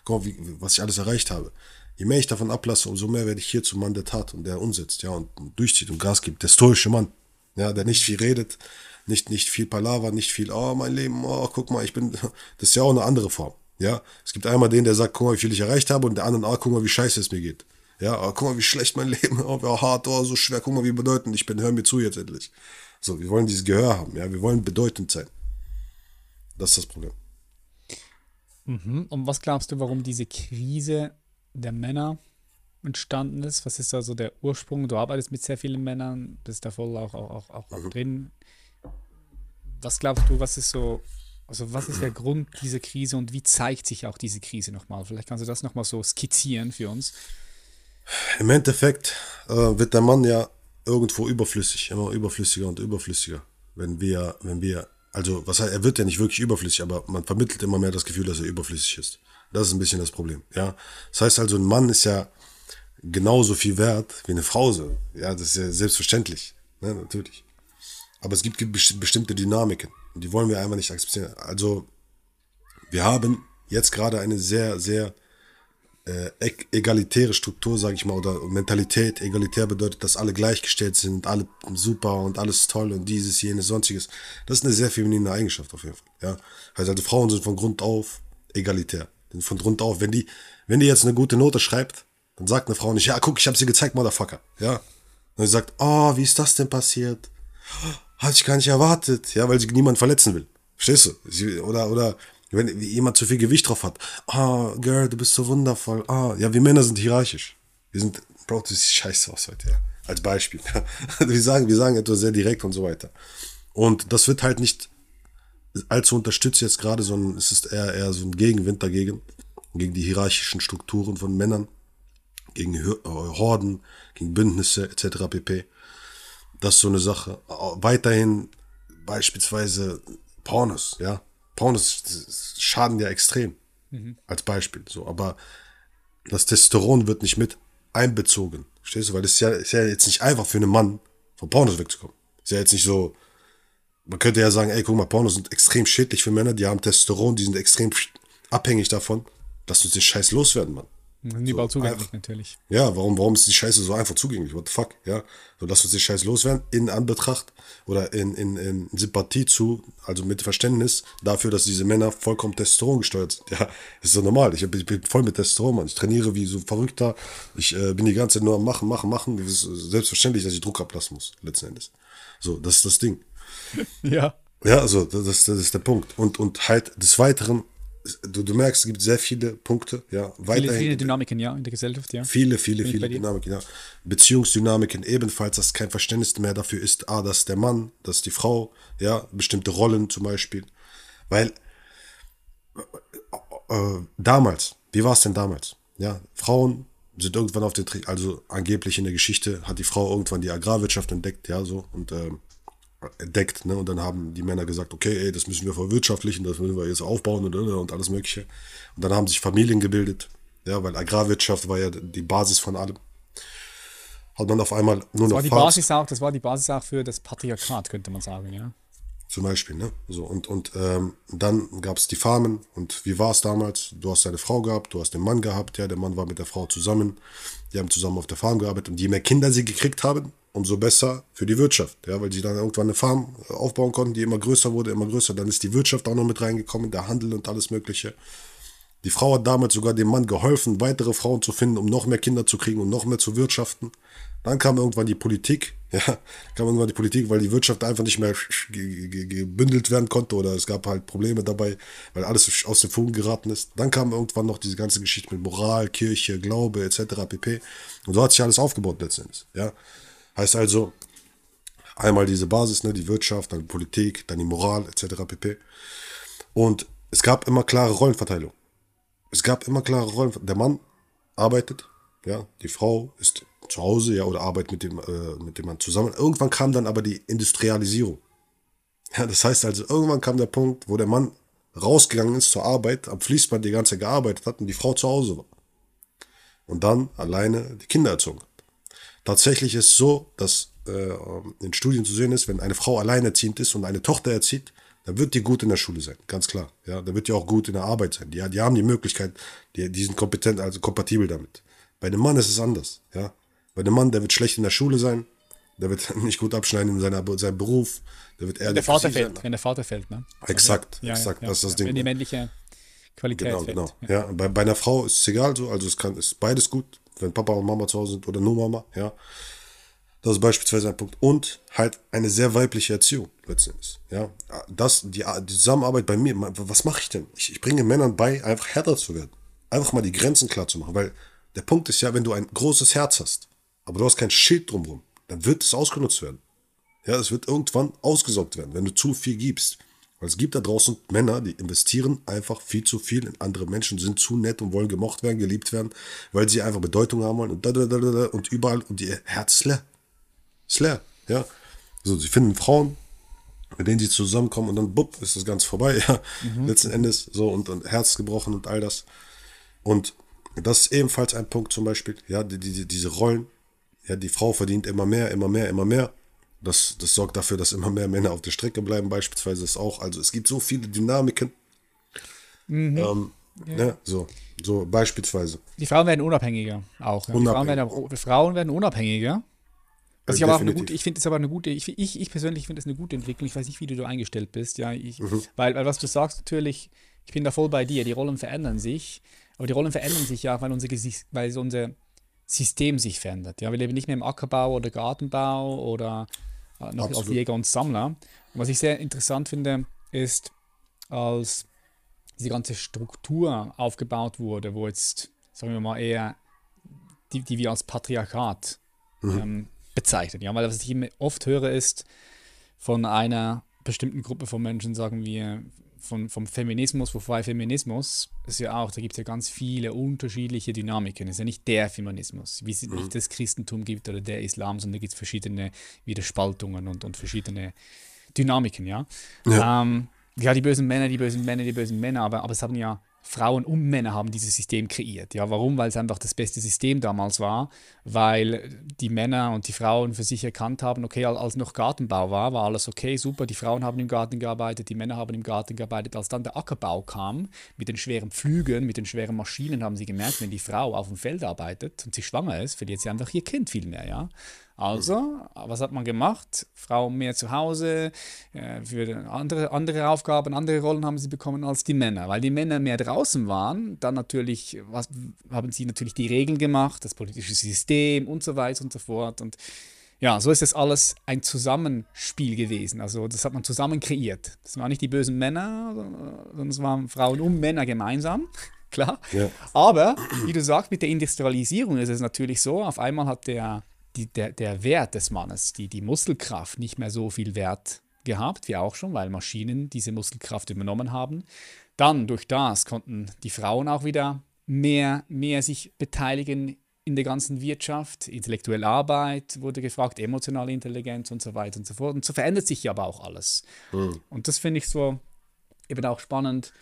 Speaker 1: guck mal, wie, was ich alles erreicht habe. Je mehr ich davon ablasse, umso mehr werde ich hier zum Mann der Tat und der umsetzt, ja, und durchzieht und Gas gibt. Der stoische Mann, ja, der nicht viel redet, nicht, nicht viel Palaver, nicht viel, oh, mein Leben, oh, guck mal, ich bin, <laughs> das ist ja auch eine andere Form, ja. Es gibt einmal den, der sagt, guck mal, wie viel ich erreicht habe und der andere, ah, guck mal, wie scheiße es mir geht. Ja, aber guck mal, wie schlecht mein Leben, <laughs> oh, wie hart, oh, so schwer, guck mal, wie bedeutend ich bin, hör mir zu jetzt endlich. So, wir wollen dieses Gehör haben, ja, wir wollen bedeutend sein. Das ist das Problem.
Speaker 2: Mhm. Und was glaubst du, warum diese Krise der Männer entstanden ist? Was ist da so der Ursprung? Du arbeitest mit sehr vielen Männern, bist da voll auch, auch, auch, auch, auch drin. Was glaubst du, was ist so, also was ist der Grund dieser Krise und wie zeigt sich auch diese Krise nochmal? Vielleicht kannst du das nochmal so skizzieren für uns.
Speaker 1: Im Endeffekt äh, wird der Mann ja irgendwo überflüssig, immer überflüssiger und überflüssiger. Wenn wir, wenn wir, also was heißt, er wird ja nicht wirklich überflüssig, aber man vermittelt immer mehr das Gefühl, dass er überflüssig ist. Das ist ein bisschen das Problem, ja. Das heißt also, ein Mann ist ja genauso viel wert wie eine Frau so. Ja, das ist ja selbstverständlich, ne, natürlich. Aber es gibt besti- bestimmte Dynamiken die wollen wir einfach nicht akzeptieren. Also wir haben jetzt gerade eine sehr, sehr äh, eg- egalitäre Struktur, sage ich mal, oder Mentalität. Egalitär bedeutet, dass alle gleichgestellt sind, alle super und alles toll und dieses, jenes, sonstiges. Das ist eine sehr feminine Eigenschaft auf jeden Fall. Ja, also, also Frauen sind von Grund auf egalitär. Von Grund auf. Wenn die, wenn die jetzt eine gute Note schreibt, dann sagt eine Frau nicht, ja, guck, ich habe sie gezeigt, Motherfucker. Ja. Und sie sagt, oh, wie ist das denn passiert? Hatte ich gar nicht erwartet, ja, weil sie niemand verletzen will. Verstehst du? Sie, oder, oder wenn jemand zu viel Gewicht drauf hat. Ah, Girl, du bist so wundervoll. Ah, ja, wir Männer sind hierarchisch. Wir sind, Bro, du siehst scheiße aus heute, ja. Als Beispiel. <laughs> wir sagen, wir sagen etwas sehr direkt und so weiter. Und das wird halt nicht allzu unterstützt jetzt gerade, sondern es ist eher, eher so ein Gegenwind dagegen. Gegen die hierarchischen Strukturen von Männern. Gegen äh, Horden, gegen Bündnisse, etc. pp. Das ist so eine Sache. Weiterhin beispielsweise Pornos, ja. Pornos schaden ja extrem. Mhm. Als Beispiel. So, aber das Testosteron wird nicht mit einbezogen. Verstehst du? Weil es ist ja, ist ja jetzt nicht einfach für einen Mann, von Pornos wegzukommen. Ist ja jetzt nicht so, man könnte ja sagen, ey, guck mal, Pornos sind extrem schädlich für Männer, die haben Testosteron, die sind extrem abhängig davon. Lass uns den Scheiß loswerden, Mann.
Speaker 2: Sind die so, zugänglich einfach. natürlich.
Speaker 1: Ja, warum, warum ist die Scheiße so einfach zugänglich? What the fuck? Ja, so lass uns die Scheiße loswerden in Anbetracht oder in, in, in Sympathie zu, also mit Verständnis dafür, dass diese Männer vollkommen Testosteron gesteuert sind. <laughs> Ja, ist so normal. Ich, ich bin voll mit Testosteron, Mann. Ich trainiere wie so ein Verrückter. Ich äh, bin die ganze Zeit nur am Machen, Machen, Machen. Ist selbstverständlich, dass ich Druck ablassen muss, letzten Endes. So, das ist das Ding. <laughs>
Speaker 2: Ja.
Speaker 1: Ja, also das, das ist der Punkt. Und, und halt des Weiteren du, du merkst, es gibt sehr viele Punkte, ja.
Speaker 2: Weiterhin, viele, viele Dynamiken, ja, in der Gesellschaft, ja.
Speaker 1: Viele, viele, viele Dynamiken, ja. Beziehungsdynamiken ebenfalls, dass kein Verständnis mehr dafür ist, ah, dass der Mann, dass die Frau, ja, bestimmte Rollen zum Beispiel. Weil äh, äh damals, wie war es denn damals? Ja, Frauen sind irgendwann auf den, also angeblich in der Geschichte hat die Frau irgendwann die Agrarwirtschaft entdeckt, ja, so, und ähm, entdeckt. Ne? Und dann haben die Männer gesagt, okay, ey, das müssen wir verwirtschaftlichen, das müssen wir jetzt aufbauen und, und alles Mögliche. Und dann haben sich Familien gebildet, ja, weil Agrarwirtschaft war ja die Basis von allem. Hat man auf einmal nur
Speaker 2: das
Speaker 1: noch
Speaker 2: war die Basis auch, Das war die Basis auch für das Patriarchat, könnte man sagen, ja.
Speaker 1: Zum Beispiel, ne? So, und, und ähm, dann gab es die Farmen. Und wie war es damals? Du hast deine Frau gehabt, du hast den Mann gehabt, ja, der Mann war mit der Frau zusammen. Die haben zusammen auf der Farm gearbeitet. Und je mehr Kinder sie gekriegt haben, umso besser für die Wirtschaft, ja, weil sie dann irgendwann eine Farm aufbauen konnten, die immer größer wurde, immer größer. Dann ist die Wirtschaft auch noch mit reingekommen, der Handel und alles Mögliche. Die Frau hat damals sogar dem Mann geholfen, weitere Frauen zu finden, um noch mehr Kinder zu kriegen und noch mehr zu wirtschaften. Dann kam irgendwann die Politik, <laughs> ja, kam irgendwann die Politik, weil die Wirtschaft einfach nicht mehr gebündelt werden konnte oder es gab halt Probleme dabei, weil alles aus den Fugen geraten ist. Dann kam irgendwann noch diese ganze Geschichte mit Moral, Kirche, Glaube etc. pp. Und so hat sich alles aufgebaut letztendlich, ja. Heißt also, einmal diese Basis, ne, die Wirtschaft, dann Politik, dann die Moral etc. pp. Und es gab immer klare Rollenverteilung. Es gab immer klare Rollen. Der Mann arbeitet, ja, die Frau ist zu Hause, ja, oder arbeitet mit dem, äh, mit dem Mann zusammen. Irgendwann kam dann aber die Industrialisierung. Ja, das heißt also, irgendwann kam der Punkt, wo der Mann rausgegangen ist zur Arbeit, am Fließband die ganze Zeit gearbeitet hat und die Frau zu Hause war. Und dann alleine die Kinder erzogen. Tatsächlich ist es so, dass äh, in Studien zu sehen ist, wenn eine Frau alleinerziehend ist und eine Tochter erzieht, dann wird die gut in der Schule sein, ganz klar. Ja, dann wird die auch gut in der Arbeit sein. Die, die haben die Möglichkeit, die, die sind kompetent, also kompatibel damit. Bei dem Mann ist es anders. Ja, bei dem Mann, der wird schlecht in der Schule sein, der wird <laughs> nicht gut abschneiden in seiner, seinem Beruf, der wird eher
Speaker 2: wenn der Vater fällt, sein. wenn der Vater fällt, ne?
Speaker 1: Exakt, ja, exakt, ja, das ist das Ding.
Speaker 2: Wenn die männliche Qualität
Speaker 1: genau, fällt. Genau, ja. ja bei, bei einer Frau ist es egal so, also es kann, ist beides gut wenn Papa und Mama zu Hause sind oder nur Mama, ja. Das ist beispielsweise ein Punkt. Und halt eine sehr weibliche Erziehung letztendlich. Ja, das, die, die Zusammenarbeit bei mir, was mache ich denn? Ich, ich bringe Männern bei, einfach härter zu werden. Einfach mal die Grenzen klar zu machen. Weil der Punkt ist ja, wenn du ein großes Herz hast, aber du hast kein Schild drumherum, dann wird es ausgenutzt werden. Ja, es wird irgendwann ausgesaugt werden, wenn du zu viel gibst. Weil es gibt da draußen Männer, die investieren einfach viel zu viel in andere Menschen, sind zu nett und wollen gemocht werden, geliebt werden, weil sie einfach Bedeutung haben wollen und, da, da, da, da, und überall und ihr Herz ist leer. Ist leer, ja. So, sie finden Frauen, mit denen sie zusammenkommen und dann, bupp, ist das Ganze vorbei, <laughs> ja. Mhm. Letzten Endes, so, und, und Herz gebrochen und all das. Und das ist ebenfalls ein Punkt zum Beispiel, ja, die, die, diese Rollen, ja, die Frau verdient immer mehr, immer mehr, immer mehr. Das, das sorgt dafür, dass immer mehr Männer auf der Strecke bleiben, beispielsweise ist auch. Also es gibt so viele Dynamiken. Mhm. Ähm, ja. ne, so, so beispielsweise.
Speaker 2: Die Frauen werden unabhängiger auch. Ja. Unabhängig. Frauen, werden, Frauen werden unabhängiger. Was ich aber auch eine gute, ich finde es aber eine gute, ich, ich, ich persönlich finde es eine gute Entwicklung. Ich weiß nicht, wie du da eingestellt bist, ja. Ich, mhm. weil, weil was du sagst, natürlich, ich bin da voll bei dir. Die Rollen verändern sich, aber die Rollen verändern sich ja, weil unser Gesicht, weil unser System sich verändert. Ja, wir leben nicht mehr im Ackerbau oder Gartenbau oder noch Absolut. als Jäger und Sammler. Und was ich sehr interessant finde, ist, als diese ganze Struktur aufgebaut wurde, wo jetzt, sagen wir mal, eher die, die wir als Patriarchat mhm. ähm, bezeichnen. Ja, weil was ich oft höre, ist von einer bestimmten Gruppe von Menschen, sagen wir, von, vom Feminismus, wobei Feminismus ist ja auch, da gibt es ja ganz viele unterschiedliche Dynamiken. Es ist ja nicht der Feminismus, wie es mhm. nicht das Christentum gibt oder der Islam, sondern da gibt es verschiedene Widerspaltungen und, und verschiedene Dynamiken, ja. Ja. Ähm, ja, die bösen Männer, die bösen Männer, die bösen Männer, aber, aber es haben ja Frauen und Männer haben dieses System kreiert. Ja, warum? Weil es einfach das beste System damals war, weil die Männer und die Frauen für sich erkannt haben, okay, als noch Gartenbau war, war alles okay, super, die Frauen haben im Garten gearbeitet, die Männer haben im Garten gearbeitet. Als dann der Ackerbau kam, mit den schweren Pflügen, mit den schweren Maschinen, haben sie gemerkt, wenn die Frau auf dem Feld arbeitet und sie schwanger ist, verliert sie einfach ihr Kind viel mehr, ja. Also, was hat man gemacht? Frauen mehr zu Hause, äh, für andere, andere Aufgaben, andere Rollen haben sie bekommen als die Männer. Weil die Männer mehr draußen waren, dann natürlich was, haben sie natürlich die Regeln gemacht, das politische System und so weiter und so fort. Und ja, so ist das alles ein Zusammenspiel gewesen. Also das hat man zusammen kreiert. Das waren nicht die bösen Männer, sondern es waren Frauen und Männer gemeinsam. <laughs> Klar. Ja. Aber, wie du sagst, mit der Industrialisierung ist es natürlich so, auf einmal hat der die, der, der Wert des Mannes, die, die Muskelkraft nicht mehr so viel Wert gehabt, wie auch schon, weil Maschinen diese Muskelkraft übernommen haben. Dann durch das konnten die Frauen auch wieder mehr, mehr sich beteiligen in der ganzen Wirtschaft. Intellektuelle Arbeit wurde gefragt, emotionale Intelligenz und so weiter und so fort. Und so verändert sich ja aber auch alles. Mhm. Und das finde ich so eben auch spannend,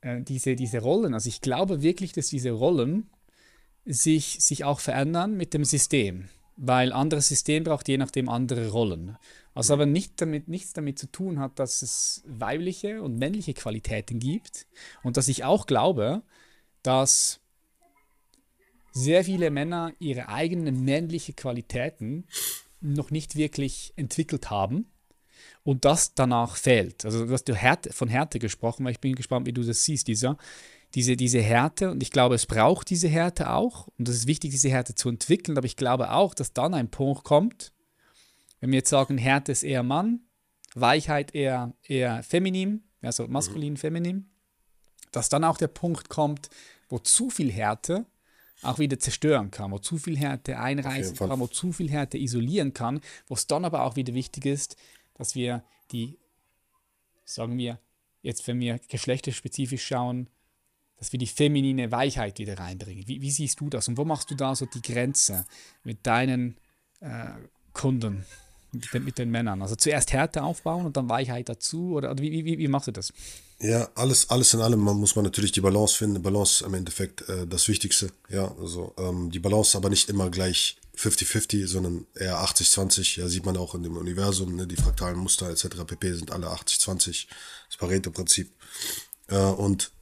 Speaker 2: äh, diese, diese Rollen. Also ich glaube wirklich, dass diese Rollen sich, sich auch verändern mit dem System weil anderes System braucht je nachdem andere Rollen. Was aber nicht damit, nichts damit zu tun hat, dass es weibliche und männliche Qualitäten gibt und dass ich auch glaube, dass sehr viele Männer ihre eigenen männlichen Qualitäten noch nicht wirklich entwickelt haben und das danach fehlt. Also du hast Härte, von Härte gesprochen, weil ich bin gespannt, wie du das siehst, dieser diese, diese Härte. Und ich glaube, es braucht diese Härte auch. Und es ist wichtig, diese Härte zu entwickeln, aber ich glaube auch, dass dann ein Punkt kommt, wenn wir jetzt sagen, Härte ist eher Mann, Weichheit eher, eher feminin, also maskulin, mhm. feminin, dass dann auch der Punkt kommt, wo zu viel Härte auch wieder zerstören kann, wo zu viel Härte einreißen kann, wo zu viel Härte isolieren kann, wo es dann aber auch wieder wichtig ist, dass wir die, sagen wir, jetzt wenn wir geschlechterspezifisch schauen, dass wir die feminine Weichheit wieder reinbringen. Wie, wie, siehst du das und wo machst du da so die Grenze mit deinen äh, Kunden, mit den, mit den, Männern? Also zuerst Härte aufbauen und dann Weichheit dazu oder, oder wie, wie, wie, machst du das?
Speaker 1: Ja, alles, alles in allem man muss man natürlich die Balance finden. Balance im Endeffekt äh, das Wichtigste. Ja, also ähm, die Balance aber nicht immer gleich 50-50, sondern eher 80-20. Ja, sieht man auch in dem Universum, ne, die fraktalen Muster etc. pp. sind alle 80-20. Das Pareto-Prinzip. Äh, und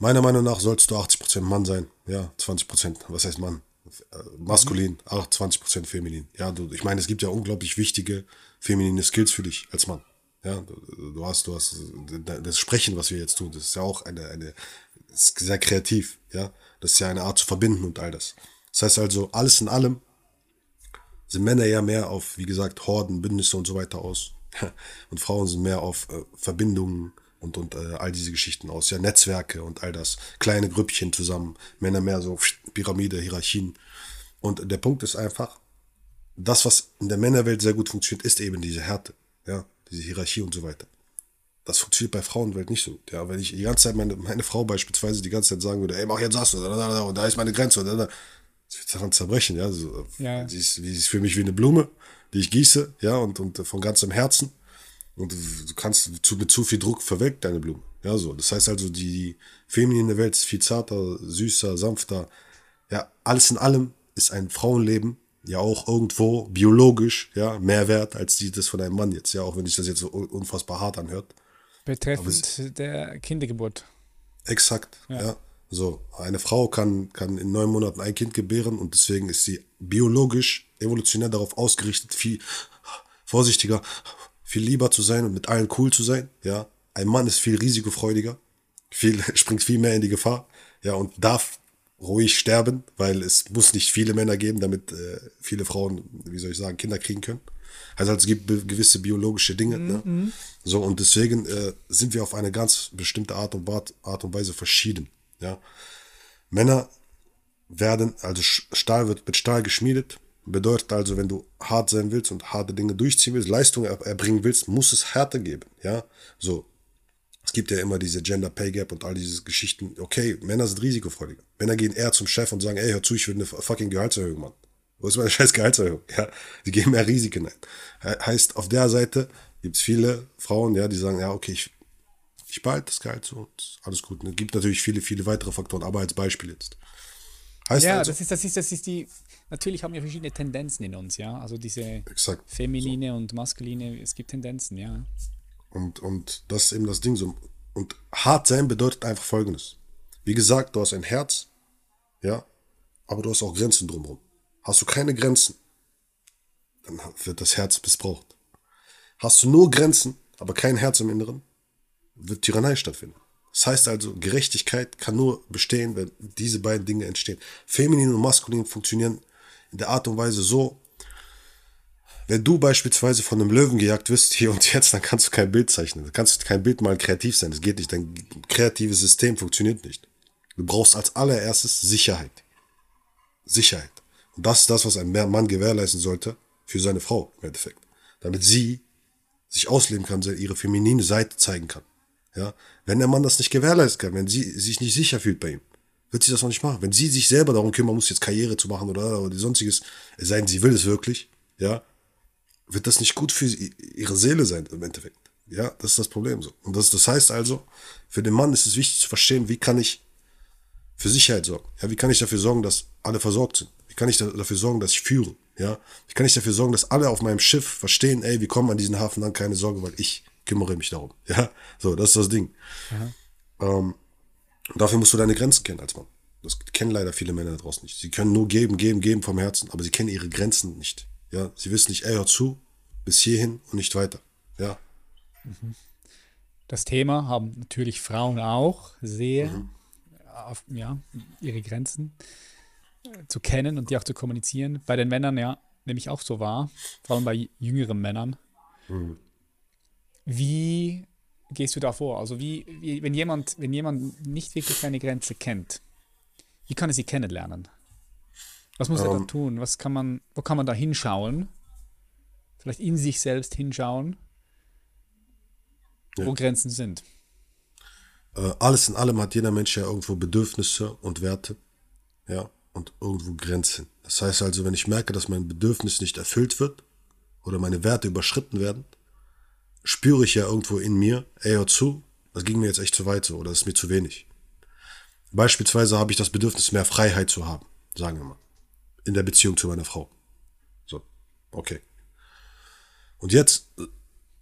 Speaker 1: Meiner Meinung nach sollst du 80% Mann sein. Ja, 20%, was heißt Mann? Äh, maskulin, 20% feminin. Ja, du, ich meine, es gibt ja unglaublich wichtige feminine Skills für dich als Mann. Ja, du, du hast, du hast das Sprechen, was wir jetzt tun, das ist ja auch eine, eine, sehr kreativ. Ja, das ist ja eine Art zu verbinden und all das. Das heißt also, alles in allem sind Männer ja mehr auf, wie gesagt, Horden, Bündnisse und so weiter aus. <laughs> Und Frauen sind mehr auf äh, Verbindungen, und, und äh, all diese Geschichten aus. Ja, Netzwerke und all das. Kleine Grüppchen zusammen. Männer mehr so Pyramide, Hierarchien. Und der Punkt ist einfach, das, was in der Männerwelt sehr gut funktioniert, ist eben diese Härte. Ja, diese Hierarchie und so weiter. Das funktioniert bei Frauenwelt nicht so gut. Ja, wenn ich die ganze Zeit meine, meine Frau beispielsweise die ganze Zeit sagen würde, ey, mach jetzt das, und da ist meine Grenze, und da, wird daran zerbrechen, ja. So, ja. Sie, ist, sie ist für mich wie eine Blume, die ich gieße, ja, und, und von ganzem Herzen. Und du kannst zu, mit zu viel Druck verwelkt deine Blume. Ja, so. Das heißt also, die feminine Welt ist viel zarter, süßer, sanfter. Ja, alles in allem ist ein Frauenleben ja auch irgendwo biologisch, ja, mehr wert als die das von einem Mann jetzt, ja, auch wenn sich das jetzt so unfassbar hart anhört.
Speaker 2: Betreffend der Kindergeburt.
Speaker 1: Exakt, ja. ja. So, eine Frau kann, kann in neun Monaten ein Kind gebären und deswegen ist sie biologisch, evolutionär darauf ausgerichtet, viel vorsichtiger, viel lieber zu sein und mit allen cool zu sein, ja. Ein Mann ist viel risikofreudiger, viel, <laughs> springt viel mehr in die Gefahr, ja, und darf ruhig sterben, weil es muss nicht viele Männer geben, damit äh, viele Frauen, wie soll ich sagen, Kinder kriegen können. Also, es gibt gewisse biologische Dinge. Ne? Mhm. Ne? So, und deswegen äh, sind wir auf eine ganz bestimmte Art und, Art und Weise verschieden. Ja? Männer werden, also Stahl wird mit Stahl geschmiedet, Bedeutet also, wenn du hart sein willst und harte Dinge durchziehen willst, Leistung erbringen willst, muss es Härte geben. Ja, so. Es gibt ja immer diese Gender Pay Gap und all diese Geschichten. Okay, Männer sind risikofreudiger. Männer gehen eher zum Chef und sagen, ey, hör zu, ich will eine fucking Gehaltserhöhung, Mann. Wo ist meine <laughs> scheiß Gehaltserhöhung? Ja, die gehen mehr Risiken ein. Heißt, auf der Seite gibt es viele Frauen, ja, die sagen, ja, okay, ich, Ich behalte das Gehalt so und alles gut. Es gibt natürlich viele, viele weitere Faktoren, aber als Beispiel jetzt.
Speaker 2: Heißt ja, also, das, ist, das, ist, das ist die. Natürlich haben wir verschiedene Tendenzen in uns, ja. Also diese
Speaker 1: exakt,
Speaker 2: feminine so. und maskuline, es gibt Tendenzen, ja.
Speaker 1: Und, und das ist eben das Ding so. Und hart sein bedeutet einfach folgendes. Wie gesagt, du hast ein Herz, ja, aber du hast auch Grenzen drumherum. Hast du keine Grenzen, dann wird das Herz missbraucht. Hast du nur Grenzen, aber kein Herz im Inneren, wird Tyrannei stattfinden. Das heißt also, Gerechtigkeit kann nur bestehen, wenn diese beiden Dinge entstehen. Feminin und maskulin funktionieren in der Art und Weise so, wenn du beispielsweise von einem Löwen gejagt wirst, hier und jetzt, dann kannst du kein Bild zeichnen. Dann kannst du kein Bild mal kreativ sein. Das geht nicht. Dein kreatives System funktioniert nicht. Du brauchst als allererstes Sicherheit. Sicherheit. Und das ist das, was ein Mann gewährleisten sollte für seine Frau im Endeffekt. Damit sie sich ausleben kann, ihre feminine Seite zeigen kann. Ja, wenn der Mann das nicht gewährleisten kann, wenn sie sich nicht sicher fühlt bei ihm, wird sie das auch nicht machen. Wenn sie sich selber darum kümmern muss, jetzt Karriere zu machen oder, oder sonstiges, es sei denn, sie will es wirklich, ja, wird das nicht gut für ihre Seele sein im Endeffekt. Ja, das ist das Problem so. Und das, das heißt also, für den Mann ist es wichtig zu verstehen, wie kann ich für Sicherheit sorgen? Ja, wie kann ich dafür sorgen, dass alle versorgt sind? Wie kann ich dafür sorgen, dass ich führe? Ja, wie kann ich dafür sorgen, dass alle auf meinem Schiff verstehen, ey, wir kommen an diesen Hafen an, keine Sorge, weil ich kümmere mich darum. Ja, so, das ist das Ding. Ähm, dafür musst du deine Grenzen kennen als Mann. Das kennen leider viele Männer da draußen nicht. Sie können nur geben, geben, geben vom Herzen, aber sie kennen ihre Grenzen nicht. Ja, sie wissen nicht, ey, hör zu, bis hierhin und nicht weiter. Ja.
Speaker 2: Das Thema haben natürlich Frauen auch sehr, mhm. auf, ja, ihre Grenzen zu kennen und die auch zu kommunizieren. Bei den Männern, ja, nehme ich auch so wahr, vor allem bei jüngeren Männern. Mhm. Wie gehst du da vor? Also wie, wie, wenn jemand, wenn jemand nicht wirklich seine Grenze kennt, wie kann er sie kennenlernen? Was muss um, er da ähm. tun? Was kann man, wo kann man da hinschauen? Vielleicht in sich selbst hinschauen, ja. wo Grenzen sind.
Speaker 1: Äh, alles in allem hat jeder Mensch ja irgendwo Bedürfnisse und Werte. Ja, und irgendwo Grenzen. Das heißt also, wenn ich merke, dass mein Bedürfnis nicht erfüllt wird oder meine Werte überschritten werden, spüre ich ja irgendwo in mir, ey, hör zu, das ging mir jetzt echt zu weit so oder das ist mir zu wenig. Beispielsweise habe ich das Bedürfnis, mehr Freiheit zu haben, sagen wir mal, in der Beziehung zu meiner Frau. So, okay. Und jetzt äh,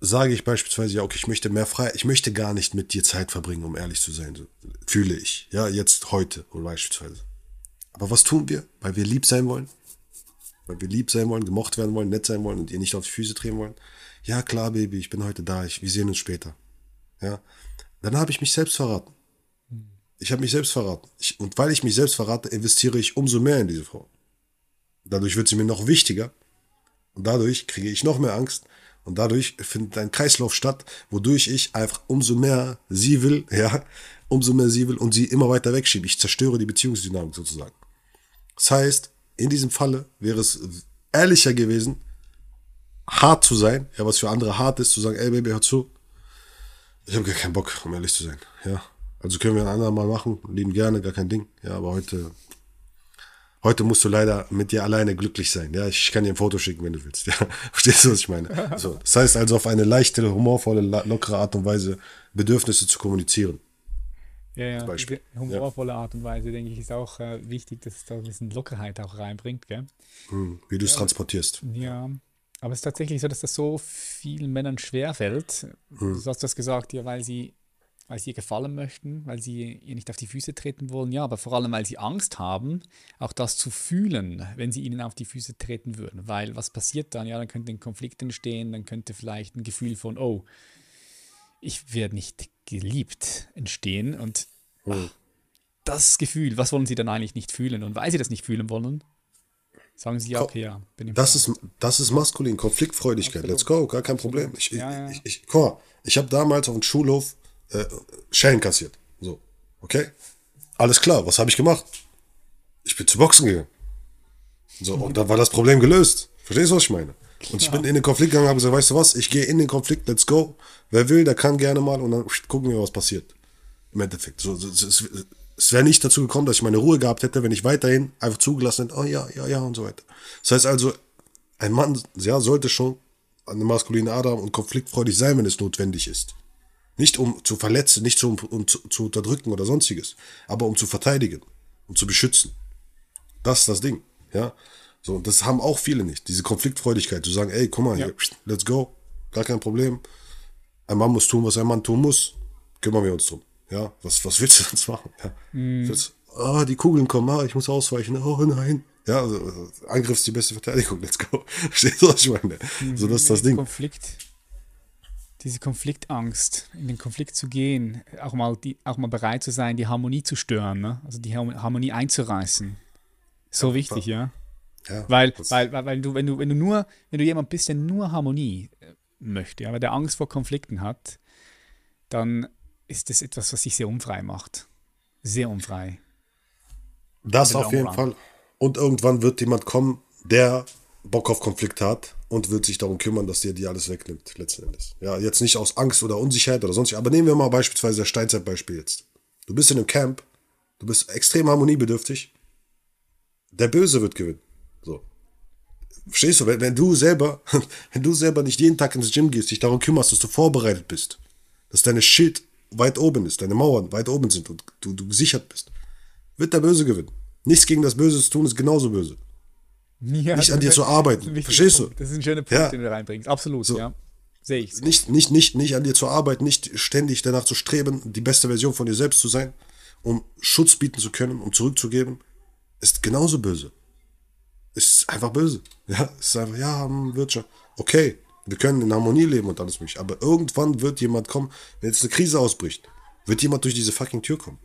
Speaker 1: sage ich beispielsweise, ja, okay, ich möchte mehr Freiheit, ich möchte gar nicht mit dir Zeit verbringen, um ehrlich zu sein, so, fühle ich, ja, jetzt heute oder beispielsweise. Aber was tun wir? Weil wir lieb sein wollen? Weil wir lieb sein wollen, gemocht werden wollen, nett sein wollen und ihr nicht auf die Füße drehen wollen? Ja, klar, Baby, ich bin heute da, ich, wir sehen uns später. Ja. Dann habe ich mich selbst verraten. Ich habe mich selbst verraten. Ich, und weil ich mich selbst verrate, investiere ich umso mehr in diese Frau. Dadurch wird sie mir noch wichtiger. Und dadurch kriege ich noch mehr Angst. Und dadurch findet ein Kreislauf statt, wodurch ich einfach umso mehr sie will, ja, umso mehr sie will und sie immer weiter wegschiebe. Ich zerstöre die Beziehungsdynamik sozusagen. Das heißt, in diesem Falle wäre es ehrlicher gewesen, hart zu sein, ja, was für andere hart ist, zu sagen, ey Baby, hör zu. Ich habe gar keinen Bock, um ehrlich zu sein. Ja. Also können wir ein andermal machen, lieben gerne, gar kein Ding. Ja, aber heute, heute musst du leider mit dir alleine glücklich sein. Ja, ich kann dir ein Foto schicken, wenn du willst. Ja, <laughs> verstehst du, was ich meine? <laughs> So, das heißt also auf eine leichte, humorvolle, lockere Art und Weise Bedürfnisse zu kommunizieren.
Speaker 2: Ja, ja. Beispiel. humorvolle ja. Art und Weise, denke ich, ist auch äh, wichtig, dass es da ein bisschen Lockerheit auch reinbringt, gell?
Speaker 1: Hm, wie du es ja, transportierst.
Speaker 2: Ja, aber es ist tatsächlich so, dass das so vielen Männern schwerfällt. Hm. Du hast das gesagt, ja, weil sie, weil sie ihr gefallen möchten, weil sie ihr nicht auf die Füße treten wollen, ja, aber vor allem, weil sie Angst haben, auch das zu fühlen, wenn sie ihnen auf die Füße treten würden. Weil was passiert dann? Ja, dann könnte ein Konflikt entstehen, dann könnte vielleicht ein Gefühl von, oh, ich werde nicht geliebt entstehen. Und ach, das Gefühl, was wollen sie dann eigentlich nicht fühlen? Und weil sie das nicht fühlen wollen, sagen sie, ja, okay, ja.
Speaker 1: Das, ist, das ist maskulin, Konfliktfreudigkeit. Let's go, gar kein Problem. Ich, ja, ja. ich, ich, guck mal, ich habe damals auf dem Schulhof äh, Schellen kassiert. So, okay? Alles klar, was habe ich gemacht? Ich bin zu Boxen gegangen. So, und da war das Problem gelöst. Verstehst du, was ich meine? Und ich bin in den Konflikt gegangen, habe gesagt, weißt du was, ich gehe in den Konflikt, let's go. Wer will, der kann gerne mal und dann gucken wir, was passiert. Im Endeffekt. So, es, es, wäre nicht dazu gekommen, dass ich meine Ruhe gehabt hätte, wenn ich weiterhin einfach zugelassen hätte, oh ja, ja, ja und so weiter. Das heißt also, ein Mann ja, sollte schon eine maskuline Ader und konfliktfreudig sein, wenn es notwendig ist. Nicht um zu verletzen, nicht um, um zu, zu unterdrücken oder sonstiges, aber um zu verteidigen, um zu beschützen. Das ist das Ding, ja. So, und das haben auch viele nicht. Diese Konfliktfreudigkeit, zu sagen, ey, guck mal,
Speaker 2: Ja.
Speaker 1: hier, let's go, gar kein Problem. Ein Mann muss tun, was ein Mann tun muss. Kümmern wir uns drum. Ja, was, was willst du sonst machen? Ja. Willst, ah, die Kugeln kommen, ah, ich muss ausweichen. Oh nein. Ja, also, äh, Angriff ist die beste Verteidigung, let's go. <laughs> Verstehst du, was ich meine? So, das ist das Ding.
Speaker 2: Konflikt, diese Konfliktangst, in den Konflikt zu gehen, auch mal, die, auch mal bereit zu sein, die Harmonie zu stören, ne? also die Har- Harmonie einzureißen. So wichtig, ja.
Speaker 1: Ja,
Speaker 2: Weil, weil, weil, weil du, wenn du, wenn du nur, wenn du jemand bist, der nur Harmonie äh, möchte, aber der Angst vor Konflikten hat, dann ist das etwas, was sich sehr unfrei macht. Sehr unfrei.
Speaker 1: Das auf jeden
Speaker 2: run.
Speaker 1: Fall. Und irgendwann wird jemand kommen, der Bock auf Konflikt hat und wird sich darum kümmern, dass dir die alles wegnimmt, letzten Endes. Ja, jetzt nicht aus Angst oder Unsicherheit oder sonst, aber nehmen wir mal beispielsweise das Steinzeitbeispiel jetzt. Du bist in einem Camp, du bist extrem harmoniebedürftig, der Böse wird gewinnen. So. Verstehst du, wenn, wenn du selber, <laughs> wenn du selber nicht jeden Tag ins Gym gehst, dich darum kümmerst, dass du vorbereitet bist, dass deine Schild weit oben ist, deine Mauern weit oben sind und du, du gesichert bist, wird der Böse gewinnen. Nichts gegen das Böse zu tun ist genauso böse.
Speaker 2: Ja,
Speaker 1: Nicht an dir zu arbeiten. Verstehst du?
Speaker 2: Punkt. Das ist ein schöner Punkt,
Speaker 1: Ja.
Speaker 2: den du reinbringst. Absolut, ja. Sehe ich.
Speaker 1: Nicht, nicht, nicht, nicht an dir zu arbeiten, nicht ständig danach zu streben, die beste Version von dir selbst zu sein, um Schutz bieten zu können, um zurückzugeben, ist genauso böse. Ist einfach böse. Ja, ist einfach, ja, hm, wird schon. Okay, wir können in Harmonie leben und alles mögliche. Aber irgendwann wird jemand kommen, wenn jetzt eine Krise ausbricht, wird jemand durch diese fucking Tür kommen.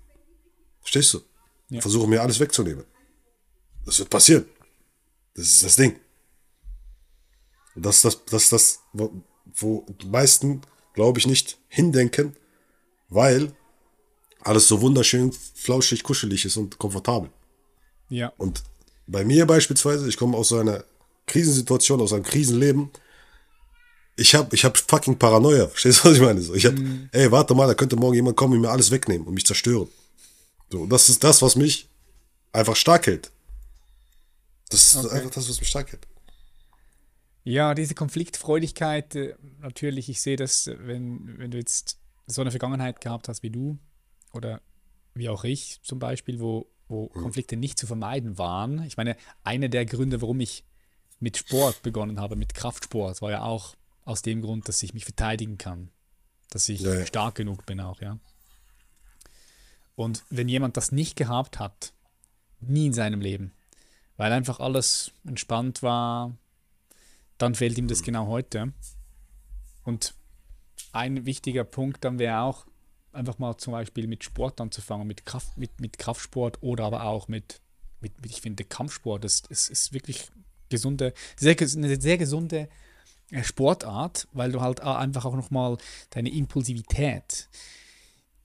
Speaker 1: Verstehst du?
Speaker 2: Ja.
Speaker 1: Versuchen mir alles wegzunehmen. Das wird passieren. Das ist das Ding. Und das ist das, das, das wo, wo die meisten, glaube ich, nicht hindenken, weil alles so wunderschön, flauschig, kuschelig ist und komfortabel.
Speaker 2: Ja.
Speaker 1: Und bei mir beispielsweise, ich komme aus so einer Krisensituation, aus einem Krisenleben. Ich habe ich hab fucking Paranoia. Verstehst du, was ich meine? So, ich habe, ey, warte mal, da könnte morgen jemand kommen und mir alles wegnehmen und mich zerstören. So, und das ist das, was mich einfach stark hält. Das ist
Speaker 2: Okay.
Speaker 1: einfach das, was mich stark hält.
Speaker 2: Ja, diese Konfliktfreudigkeit, äh, natürlich, ich sehe das, wenn, wenn du jetzt so eine Vergangenheit gehabt hast wie du oder wie auch ich zum Beispiel, wo, wo Konflikte nicht zu vermeiden waren. Ich meine, einer der Gründe, warum ich mit Sport begonnen habe, mit Kraftsport, war ja auch aus dem Grund, dass ich mich verteidigen kann, dass ich
Speaker 1: Ja, ja.
Speaker 2: stark genug bin auch, ja. Und wenn jemand das nicht gehabt hat, nie in seinem Leben, weil einfach alles entspannt war, dann fehlt ihm das genau heute. Und ein wichtiger Punkt dann wäre auch, einfach mal zum Beispiel mit Sport anzufangen, mit, Kraft, mit, mit Kraftsport oder aber auch mit, mit, mit ich finde, Kampfsport. Das, das ist wirklich gesunde, sehr, eine sehr gesunde Sportart, weil du halt einfach auch nochmal deine Impulsivität,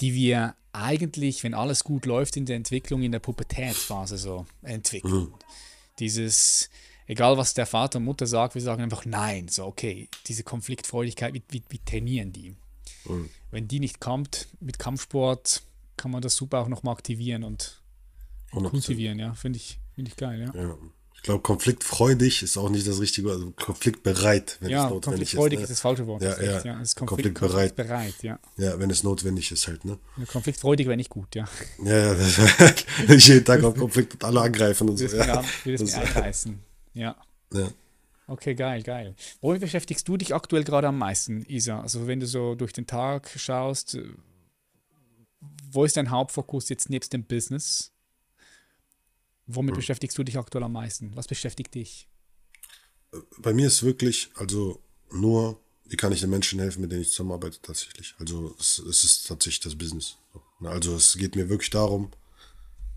Speaker 2: die wir eigentlich, wenn alles gut läuft in der Entwicklung, in der Pubertätsphase so entwickeln. Dieses, egal was der Vater und Mutter sagt, wir sagen einfach nein. So, okay, diese Konfliktfreudigkeit, wie, wie, wie trainieren die? Wenn die nicht kommt mit Kampfsport, kann man das super auch nochmal aktivieren und
Speaker 1: 100%.
Speaker 2: kultivieren, ja. Finde ich, finde ich geil, ja.
Speaker 1: Ja. Ich glaube, konfliktfreudig ist auch nicht das richtige, also konfliktbereit, wenn
Speaker 2: Ja,
Speaker 1: es notwendig
Speaker 2: konfliktfreudig
Speaker 1: ist.
Speaker 2: ist
Speaker 1: Ne?
Speaker 2: das falsche Wort.
Speaker 1: Ja,
Speaker 2: ist
Speaker 1: ja.
Speaker 2: ja. Ist Konflikt,
Speaker 1: Konfliktbereit.
Speaker 2: konfliktbereit, ja.
Speaker 1: Ja, wenn es notwendig ist halt, ne?
Speaker 2: Ja, Konfliktfreudig wäre nicht gut, ja.
Speaker 1: Ja, ja, <laughs> jeden Tag auf Konflikt und alle angreifen und so. Ja.
Speaker 2: mir, ich würde es mir
Speaker 1: Das-
Speaker 2: einreißen. Ja.
Speaker 1: ja.
Speaker 2: Okay, geil, geil. Womit beschäftigst du dich aktuell gerade am meisten, Isa? Also wenn du so durch den Tag schaust, wo ist dein Hauptfokus jetzt nebst dem Business? Womit beschäftigst du dich aktuell am meisten? Was beschäftigt dich?
Speaker 1: Bei mir ist wirklich, also nur, wie kann ich den Menschen helfen, mit denen ich zusammenarbeite tatsächlich. Also es, es ist tatsächlich das Business. Also es geht mir wirklich darum,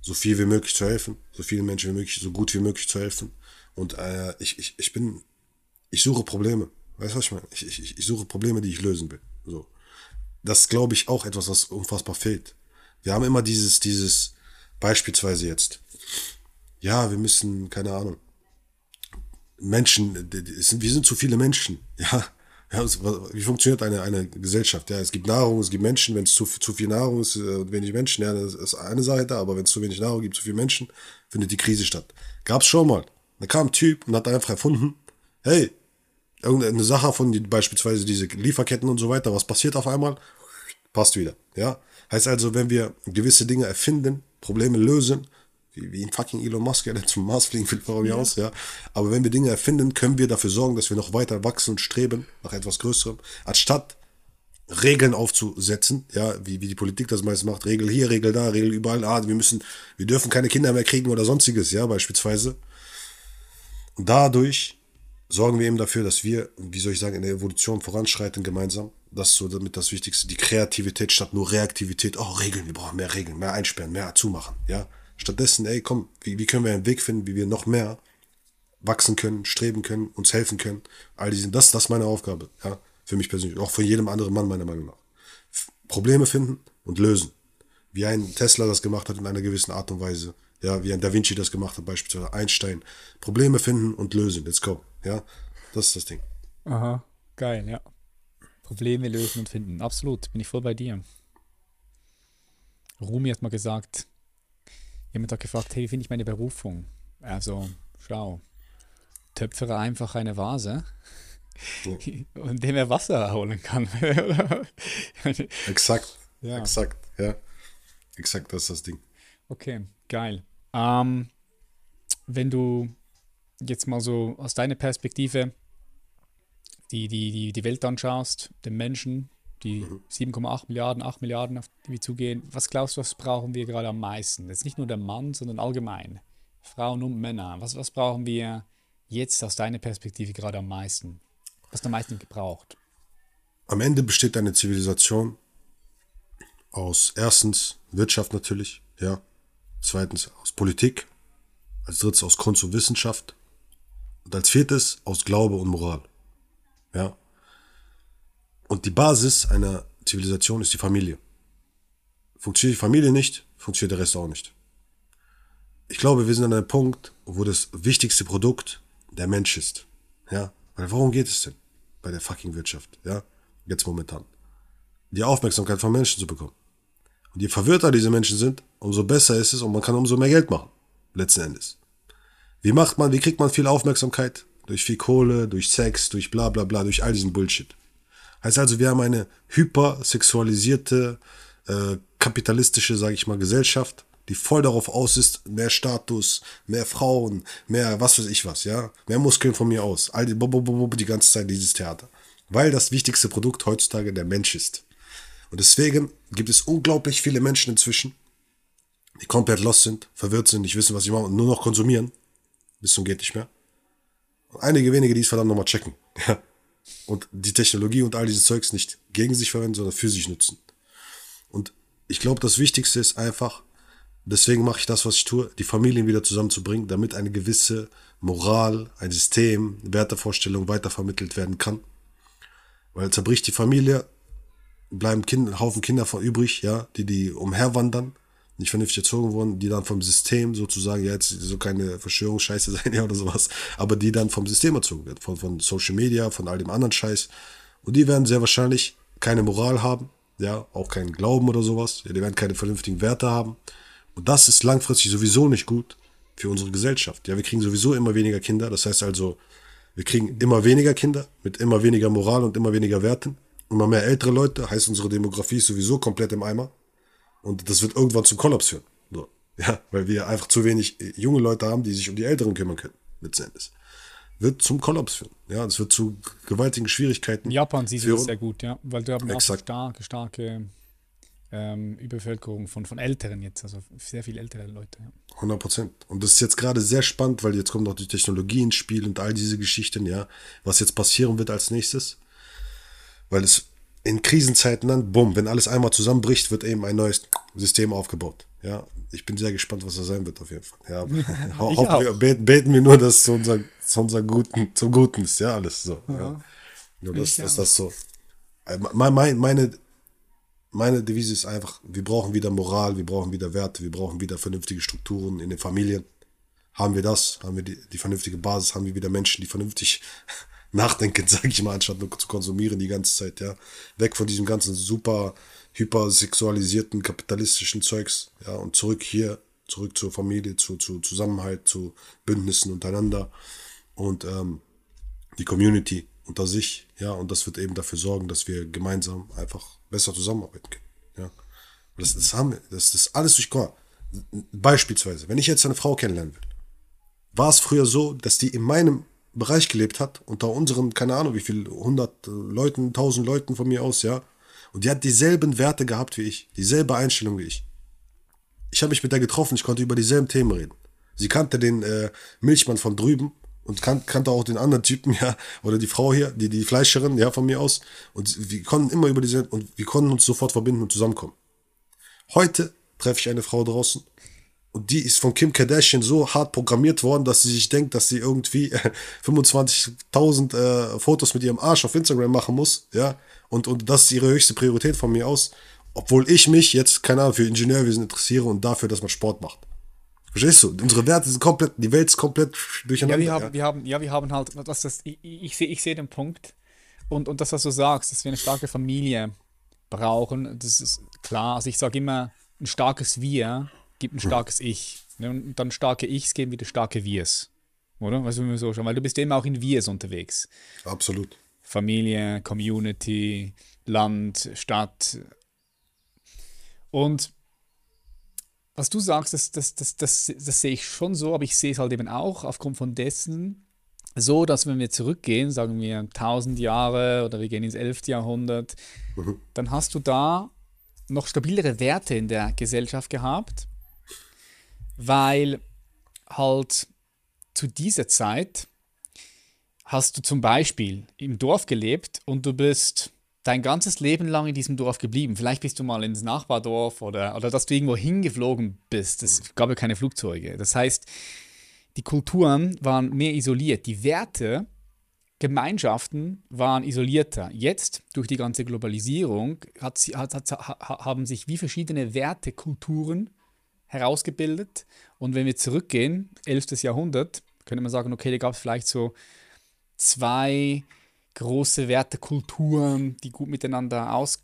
Speaker 1: so viel wie möglich zu helfen, so vielen Menschen wie möglich, so gut wie möglich zu helfen. Und äh, ich, ich, ich bin, ich suche Probleme. Weißt du, was ich meine? Ich, ich, ich suche Probleme, die ich lösen will. So. Das ist, glaube ich, auch etwas, was unfassbar fehlt. Wir haben immer dieses, dieses, beispielsweise jetzt, ja, wir müssen, keine Ahnung, Menschen, es wir sind zu viele Menschen, ja. ja es- wie funktioniert eine, eine Gesellschaft? Ja, es gibt Nahrung, es gibt Menschen, wenn es zu, zu viel Nahrung ist äh, und wenig Menschen, ja, das ist eine da, aber wenn es zu wenig Nahrung gibt, zu viele Menschen, findet die Krise statt. Gab's schon mal. Da kam ein Typ und hat einfach erfunden, hey, irgendeine Sache von die, beispielsweise diese Lieferketten und so weiter, was passiert auf einmal? Passt wieder. Ja? Heißt also, wenn wir gewisse Dinge erfinden, Probleme lösen, wie, wie ein fucking Elon Musk, der zum Mars fliegen will, mir ja. aus, ja. Aber wenn wir Dinge erfinden, können wir dafür sorgen, dass wir noch weiter wachsen und streben nach etwas Größerem, anstatt Regeln aufzusetzen, ja, wie, wie die Politik das meist macht, Regel hier, Regel da, Regel überall, ah, wir müssen, wir dürfen keine Kinder mehr kriegen oder sonstiges, ja, beispielsweise. Und dadurch sorgen wir eben dafür, dass wir, wie soll ich sagen, in der Evolution voranschreiten gemeinsam. Das ist so damit das Wichtigste, die Kreativität statt nur Reaktivität. Oh, Regeln, wir brauchen mehr Regeln, mehr einsperren, mehr zumachen, ja. Stattdessen, ey, komm, wie, wie können wir einen Weg finden, wie wir noch mehr wachsen können, streben können, uns helfen können. All diese, das, das ist meine Aufgabe, ja. Für mich persönlich, auch für jedem anderen Mann meiner Meinung nach. Probleme finden und lösen. Wie ein Tesla das gemacht hat in einer gewissen Art und Weise. Ja, wie ein Da Vinci das gemacht hat, beispielsweise Einstein. Probleme finden und lösen. Let's go. Ja, das ist das Ding.
Speaker 2: Aha, geil, ja. Probleme lösen und finden. Absolut, bin ich voll bei dir. Rumi hat mal gesagt, jemand hat gefragt, hey, wie finde ich meine Berufung? Also, schau, töpfere einfach eine Vase <laughs> und dem er Wasser holen kann. <laughs>
Speaker 1: exakt, ja. exakt, ja. Exakt, das ist das Ding.
Speaker 2: Okay, geil. Ähm, wenn du jetzt mal so aus deiner Perspektive die, die, die, die Welt anschaust, den Menschen, die mhm. 7,8 Milliarden, 8 Milliarden, auf die wir zugehen, was glaubst du, was brauchen wir gerade am meisten? Jetzt nicht nur der Mann, sondern allgemein. Frauen und Männer. Was, was brauchen wir jetzt aus deiner Perspektive gerade am meisten? Was am meisten gebraucht?
Speaker 1: Am Ende besteht eine Zivilisation aus erstens Wirtschaft natürlich, ja. Zweitens aus Politik. Als drittes aus Kunst und Wissenschaft. Und als viertes aus Glaube und Moral. Ja. Und die Basis einer Zivilisation ist die Familie. Funktioniert die Familie nicht, funktioniert der Rest auch nicht. Ich glaube, wir sind an einem Punkt, wo das wichtigste Produkt der Mensch ist. Ja. Weil worum geht es denn? bei der fucking Wirtschaft, ja, jetzt momentan. Die Aufmerksamkeit von Menschen zu bekommen. Und je verwirrter diese Menschen sind, umso besser ist es und man kann umso mehr Geld machen, letzten Endes. Wie macht man, wie kriegt man viel Aufmerksamkeit? Durch viel Kohle, durch Sex, durch bla bla bla, durch all diesen Bullshit. Heißt also, wir haben eine hypersexualisierte, äh, kapitalistische, sage ich mal, Gesellschaft, die voll darauf aus ist, mehr Status, mehr Frauen, mehr was weiß ich was, ja, mehr Muskeln von mir aus. All die, die ganze Zeit dieses Theater. Weil das wichtigste Produkt heutzutage der Mensch ist. Und deswegen gibt es unglaublich viele Menschen inzwischen, die komplett lost sind, verwirrt sind, nicht wissen, was sie machen und nur noch konsumieren. Bis zum geht nicht mehr. Und einige wenige, die es verdammt nochmal checken. <laughs> Und die Technologie und all dieses Zeugs nicht gegen sich verwenden, sondern für sich nutzen. Und ich glaube, das Wichtigste ist einfach, Deswegen mache ich das, was ich tue, die Familien wieder zusammenzubringen, damit eine gewisse Moral, ein System, Wertevorstellung weitervermittelt werden kann. Weil zerbricht die Familie, bleiben kind, Haufen Kinder von übrig, ja, die die umherwandern, nicht vernünftig erzogen wurden, die dann vom System sozusagen, ja, jetzt so keine Verschwörungsscheiße <laughs> sein, ja, oder sowas, aber die dann vom System erzogen werden, von, von Social Media, von all dem anderen Scheiß. Und die werden sehr wahrscheinlich keine Moral haben, ja, auch keinen Glauben oder sowas, ja, die werden keine vernünftigen Werte haben und das ist langfristig sowieso nicht gut für unsere Gesellschaft. Ja, wir kriegen sowieso immer weniger Kinder. Das heißt also, wir kriegen immer weniger Kinder mit immer weniger Moral und immer weniger Werten. Immer mehr ältere Leute, heißt unsere Demografie ist sowieso komplett im Eimer. Und das wird irgendwann zum Kollaps führen. So. Ja, weil wir einfach zu wenig junge Leute haben, die sich um die Älteren kümmern können, letzten Endes. Wird zum Kollaps führen. Ja, es wird zu gewaltigen Schwierigkeiten.
Speaker 2: In Japan siehst du das sehr gut, ja. Weil du haben auch starke, starke ähm, Überbevölkerung von, von Älteren jetzt, also sehr viele ältere Leute. Ja.
Speaker 1: 100 Prozent. Und das ist jetzt gerade sehr spannend, weil jetzt kommt noch die Technologie ins Spiel und all diese Geschichten, ja, was jetzt passieren wird als nächstes. Weil es in Krisenzeiten dann, bumm, wenn alles einmal zusammenbricht, wird eben ein neues System aufgebaut. Ja, ich bin sehr gespannt, was das sein wird auf jeden Fall. Ja, <laughs> <laughs> wir, beten, beten wir nur, dass zu unser, zu unser Guten, zum Guten ist, ja, alles so. Ja. ja. Nur, dass, dass das so. Äh, meine, meine meine Devise ist einfach, wir brauchen wieder Moral, wir brauchen wieder Werte, wir brauchen wieder vernünftige Strukturen in den Familien. Haben wir das, haben wir die, die vernünftige Basis, haben wir wieder Menschen, die vernünftig nachdenken, <laughs> sage ich mal, anstatt nur zu konsumieren die ganze Zeit, ja. Weg von diesem ganzen super hypersexualisierten kapitalistischen Zeugs, ja, und zurück hier, zurück zur Familie, zu, zu Zusammenhalt, zu Bündnissen untereinander und ähm, die Community unter sich, ja, und das wird eben dafür sorgen, dass wir gemeinsam einfach besser zusammenarbeiten können, ja. Das, das haben wir, das, das alles durch, guck beispielsweise, wenn ich jetzt eine Frau kennenlernen will, war es früher so, dass die in meinem Bereich gelebt hat, unter unseren, keine Ahnung, wie viel, 100 Leuten, 1000 Leuten von mir aus, ja, und die hat dieselben Werte gehabt wie ich, dieselbe Einstellung wie ich. Ich habe mich mit der getroffen, ich konnte über dieselben Themen reden. Sie kannte den äh, Milchmann von drüben und kan kannte auch den anderen Typen, <laughs> ja, oder die Frau hier, die, die Fleischerin, ja, von mir aus. Und wir konnten immer über diese, und wir konnten uns sofort verbinden und zusammenkommen. Heute treffe ich eine Frau draußen und die ist von Kim Kardashian so hart programmiert worden, dass sie sich denkt, dass sie irgendwie 25.000 äh, Fotos mit ihrem Arsch auf Instagram machen muss, ja, und, und das ist ihre höchste Priorität von mir aus, obwohl ich mich jetzt, keine Ahnung, für Ingenieurwesen interessiere und dafür, dass man Sport macht. Verstehst du? Unsere Werte sind komplett, die Welt ist komplett durcheinander.
Speaker 2: Ja, wir haben, ja. wir haben, ja, wir haben halt, das, das, ich, ich sehe ich seh den Punkt und, und das, was du sagst, dass wir eine starke Familie brauchen, das ist klar. Also ich sage immer, ein starkes Wir gibt ein starkes Ich. Ne? Und dann starke Ichs geben wieder starke Wirs. Oder? Weißt du, so schon, weil du bist immer auch in Wirs unterwegs.
Speaker 1: Absolut.
Speaker 2: Familie, Community, Land, Stadt. Und was du sagst, das, das, das, das, das sehe ich schon so, aber ich sehe es halt eben auch aufgrund von dessen so, dass wenn wir zurückgehen, sagen wir 1000 Jahre oder wir gehen ins 11. Jahrhundert, mhm. dann hast du da noch stabilere Werte in der Gesellschaft gehabt, weil halt zu dieser Zeit hast du zum Beispiel im Dorf gelebt und du bist dein ganzes Leben lang in diesem Dorf geblieben. Vielleicht bist du mal ins Nachbardorf oder, oder dass du irgendwo hingeflogen bist. Es gab ja keine Flugzeuge. Das heißt, die Kulturen waren mehr isoliert. Die Werte, Gemeinschaften waren isolierter. Jetzt, durch die ganze Globalisierung, hat, hat, hat, haben sich wie verschiedene Wertekulturen herausgebildet. Und wenn wir zurückgehen, 11. Jahrhundert, könnte man sagen, okay, da gab es vielleicht so zwei große Wertekulturen, die gut miteinander aus,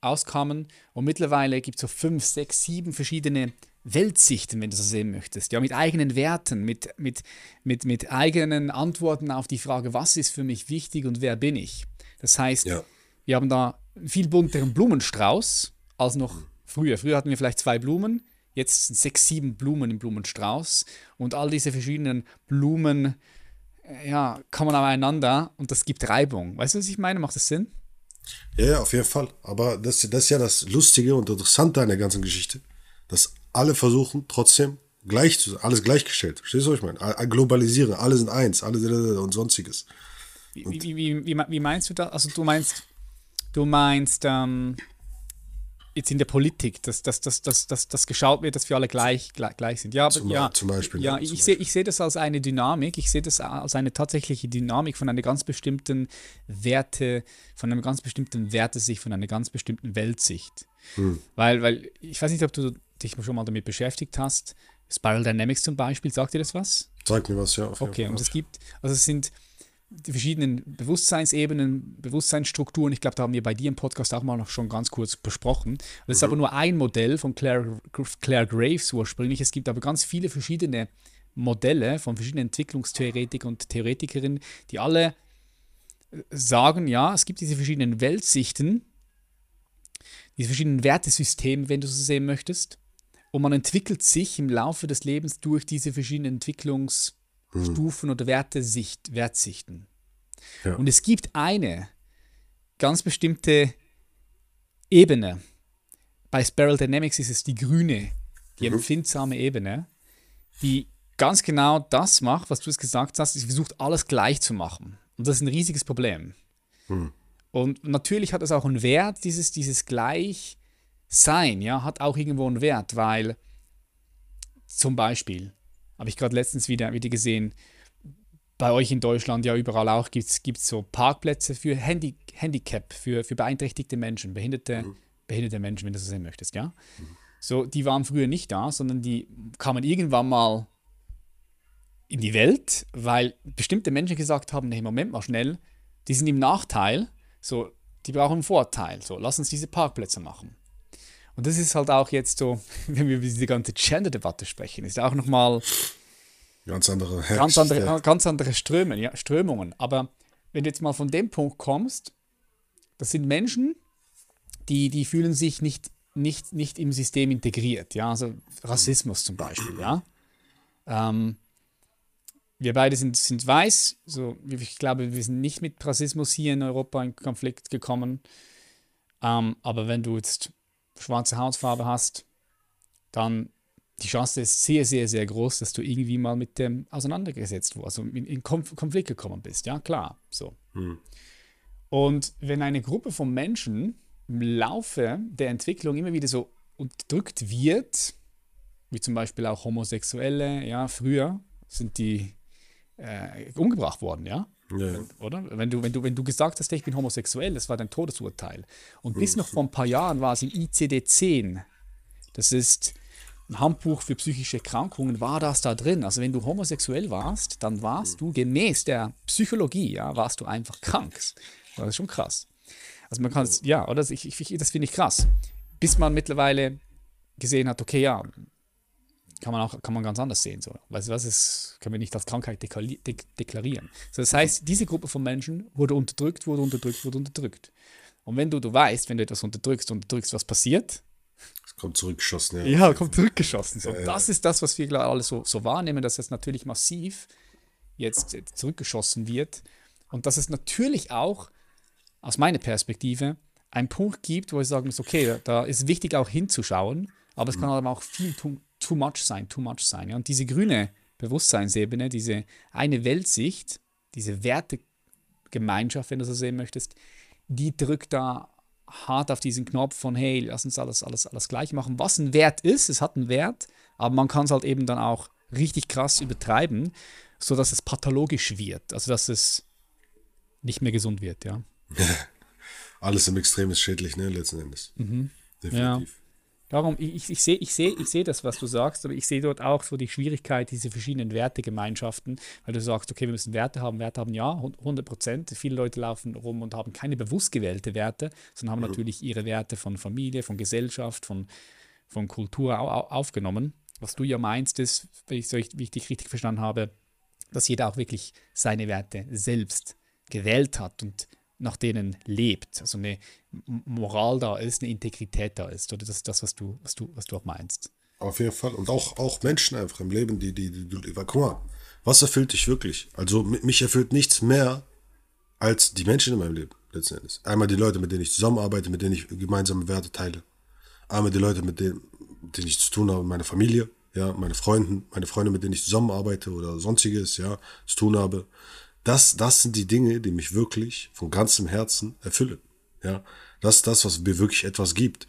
Speaker 2: auskamen. Und mittlerweile gibt es so fünf, sechs, sieben verschiedene Weltsichten, wenn du so sehen möchtest. Ja, mit eigenen Werten, mit, mit, mit, mit eigenen Antworten auf die Frage, was ist für mich wichtig und wer bin ich. Das heißt, ja. wir haben da einen viel bunteren Blumenstrauß als noch früher. Früher hatten wir vielleicht zwei Blumen, jetzt sind sechs, sieben Blumen im Blumenstrauß und all diese verschiedenen Blumen ja, kommen aneinander und das gibt Reibung. Weißt du, was ich meine? Macht das Sinn?
Speaker 1: Ja, ja, auf jeden Fall. Aber das, das ist ja das Lustige und Interessante an der ganzen Geschichte, dass alle versuchen trotzdem gleich zu sein, alles gleichgestellt. Verstehst du, was ich meine? Globalisieren, alle sind eins, alle und sonstiges.
Speaker 2: Wie, wie, wie, wie, wie meinst du das? Also du meinst, du meinst, ähm, jetzt in der Politik, dass, dass, dass, dass, dass, dass geschaut wird, dass wir alle gleich, gleich, gleich sind. Ja, aber,
Speaker 1: zum,
Speaker 2: ja,
Speaker 1: zum Beispiel.
Speaker 2: Ja, ich sehe seh das als eine Dynamik, ich sehe das als eine tatsächliche Dynamik von einer ganz bestimmten Werte, von einem ganz bestimmten Wertesicht, von einer ganz bestimmten Weltsicht. Hm. Weil, weil, ich weiß nicht, ob du dich schon mal damit beschäftigt hast, Spiral Dynamics zum Beispiel, sagt dir das was?
Speaker 1: Sagt mir was, ja.
Speaker 2: okay, und es gibt, also es sind die verschiedenen Bewusstseinsebenen, Bewusstseinsstrukturen. Ich glaube, da haben wir bei dir im Podcast auch mal noch schon ganz kurz besprochen. Das ist mhm. aber nur ein Modell von Claire, Claire Graves ursprünglich. Es gibt aber ganz viele verschiedene Modelle von verschiedenen Entwicklungstheoretikern und Theoretikerinnen, die alle sagen, ja, es gibt diese verschiedenen Weltsichten, diese verschiedenen Wertesysteme, wenn du so sehen möchtest. Und man entwickelt sich im Laufe des Lebens durch diese verschiedenen Entwicklungs- hm. Stufen oder Wertesicht, Wertsichten. Ja. Und es gibt eine ganz bestimmte Ebene. Bei Spiral Dynamics ist es die grüne, die mhm. empfindsame Ebene, die ganz genau das macht, was du es gesagt hast. Sie versucht, alles gleich zu machen. Und das ist ein riesiges Problem. Mhm. Und natürlich hat es auch einen Wert, dieses, dieses Gleichsein, ja, hat auch irgendwo einen Wert, weil zum Beispiel, habe ich gerade letztens wieder, wieder gesehen, bei euch in Deutschland ja überall auch gibt es so Parkplätze für Handy, Handicap, für, für beeinträchtigte Menschen, behinderte, mhm. behinderte Menschen, wenn du so sehen möchtest, ja. Mhm. So, die waren früher nicht da, sondern die kamen irgendwann mal in die Welt, weil bestimmte Menschen gesagt haben, nee, Moment mal schnell, die sind im Nachteil, so, die brauchen einen Vorteil, so, lass uns diese Parkplätze machen. Und das ist halt auch jetzt so, <laughs> wenn wir über diese ganze Gender-Debatte sprechen, ist auch nochmal
Speaker 1: ganz andere,
Speaker 2: ganz andere, ganz andere Strömen, ja, Strömungen. Aber wenn du jetzt mal von dem Punkt kommst, das sind Menschen, die, die fühlen sich nicht, nicht, nicht im System integriert, ja, also Rassismus zum Beispiel, ja. Ähm, wir beide sind, sind weiß, so, ich glaube, wir sind nicht mit Rassismus hier in Europa in Konflikt gekommen. Ähm, aber wenn du jetzt schwarze Hautfarbe hast, dann die Chance ist sehr, sehr, sehr groß, dass du irgendwie mal mit dem auseinandergesetzt wurdest, also in, Konf Konflikt gekommen bist. Ja, klar. So. Hm. Und wenn eine Gruppe von Menschen im Laufe der Entwicklung immer wieder so unterdrückt wird, wie zum Beispiel auch Homosexuelle, ja, früher sind die äh, umgebracht worden, ja? Ja? Oder? Wenn du, wenn, du, wenn du gesagt hast, ich bin homosexuell, das war dein Todesurteil. Und bis noch vor ein paar Jahren war es im ICD-10. Das ist ein Handbuch für psychische Erkrankungen, war das da drin. Also wenn du homosexuell warst, dann warst du gemäß der Psychologie, ja, warst du einfach krank. Das ist schon krass. Also man kann es, ja, oder? Ich, ich, das finde ich krass. Bis man mittlerweile gesehen hat, okay, ja, kann man auch kann man ganz anders sehen. So. Weißt du was, das können wir nicht als Krankheit deklarieren. So, das heißt, diese Gruppe von Menschen wurde unterdrückt, wurde unterdrückt, wurde unterdrückt. Und wenn du, du weißt, wenn du etwas unterdrückst, unterdrückst, was passiert?
Speaker 1: Es kommt zurückgeschossen, ja.
Speaker 2: Ja, kommt zurückgeschossen. So. Ja, ja. Das ist das, was wir alle so, so wahrnehmen, dass es natürlich massiv jetzt zurückgeschossen wird. Und dass es natürlich auch aus meiner Perspektive einen Punkt gibt, wo ich sagen muss, okay, da ist wichtig auch hinzuschauen, aber es kann mhm. aber auch viel tun, too much sein, too much sein. Ja? Und diese grüne Bewusstseinsebene, diese eine Weltsicht, diese Wertegemeinschaft, wenn du so sehen möchtest, die drückt da hart auf diesen Knopf von, hey, lass uns alles, alles, alles gleich machen. Was ein Wert ist, es hat einen Wert, aber man kann es halt eben dann auch richtig krass übertreiben, sodass es pathologisch wird, also dass es nicht mehr gesund wird, ja. <laughs>
Speaker 1: alles im Extrem ist schädlich, ne, letzten Endes.
Speaker 2: Mhm. Definitiv. Ja. Darum, ich, ich sehe ich seh, ich seh das, was du sagst, aber ich sehe dort auch so die Schwierigkeit, diese verschiedenen Wertegemeinschaften, weil du sagst, okay, wir müssen Werte haben, Werte haben, ja, 100 Prozent. Viele Leute laufen rum und haben keine bewusst gewählte Werte, sondern haben mhm. natürlich ihre Werte von Familie, von Gesellschaft, von, von Kultur aufgenommen. Was du ja meinst, ist, wenn ich, wie ich dich richtig verstanden habe, dass jeder auch wirklich seine Werte selbst gewählt hat und nach denen lebt, also eine Moral da ist, eine Integrität da ist. Oder das ist das, was du, was du, was du auch meinst.
Speaker 1: Auf jeden Fall. Und auch, auch Menschen einfach im Leben, die, die, die, die guck mal, was erfüllt dich wirklich? Also mich erfüllt nichts mehr als die Menschen in meinem Leben, letzten Endes. Einmal die Leute, mit denen ich zusammenarbeite, mit denen ich gemeinsame Werte teile. Einmal die Leute, mit denen, mit denen ich zu tun habe, meine Familie, ja, meine Freunde, meine Freunde, mit denen ich zusammenarbeite oder sonstiges, ja, zu tun habe. Das, das sind die Dinge, die mich wirklich von ganzem Herzen erfüllen. Ja, das ist das, was mir wirklich etwas gibt.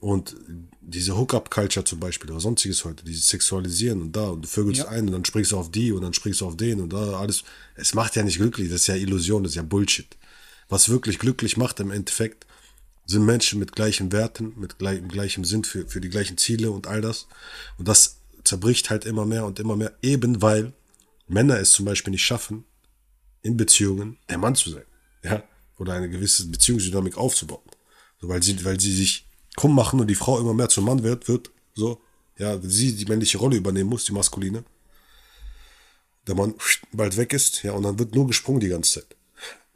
Speaker 1: Und diese Hookup-Culture zum Beispiel oder sonstiges heute, dieses Sexualisieren und da und du vögelst ja. ein und dann springst du auf die und dann springst du auf den und da alles. Es macht ja nicht glücklich, das ist ja Illusion, das ist ja Bullshit. Was wirklich glücklich macht im Endeffekt, sind Menschen mit gleichen Werten, mit gleich, gleichem Sinn für, für die gleichen Ziele und all das. Und das zerbricht halt immer mehr und immer mehr, eben weil Männer es zum Beispiel nicht schaffen, in Beziehungen der Mann zu sein. Ja, oder eine gewisse Beziehungsdynamik aufzubauen. So, weil sie, weil sie sich krumm machen und die Frau immer mehr zum Mann wird, wird, so, ja, sie die männliche Rolle übernehmen muss, die maskuline. Der Mann bald weg ist, ja, und dann wird nur gesprungen die ganze Zeit.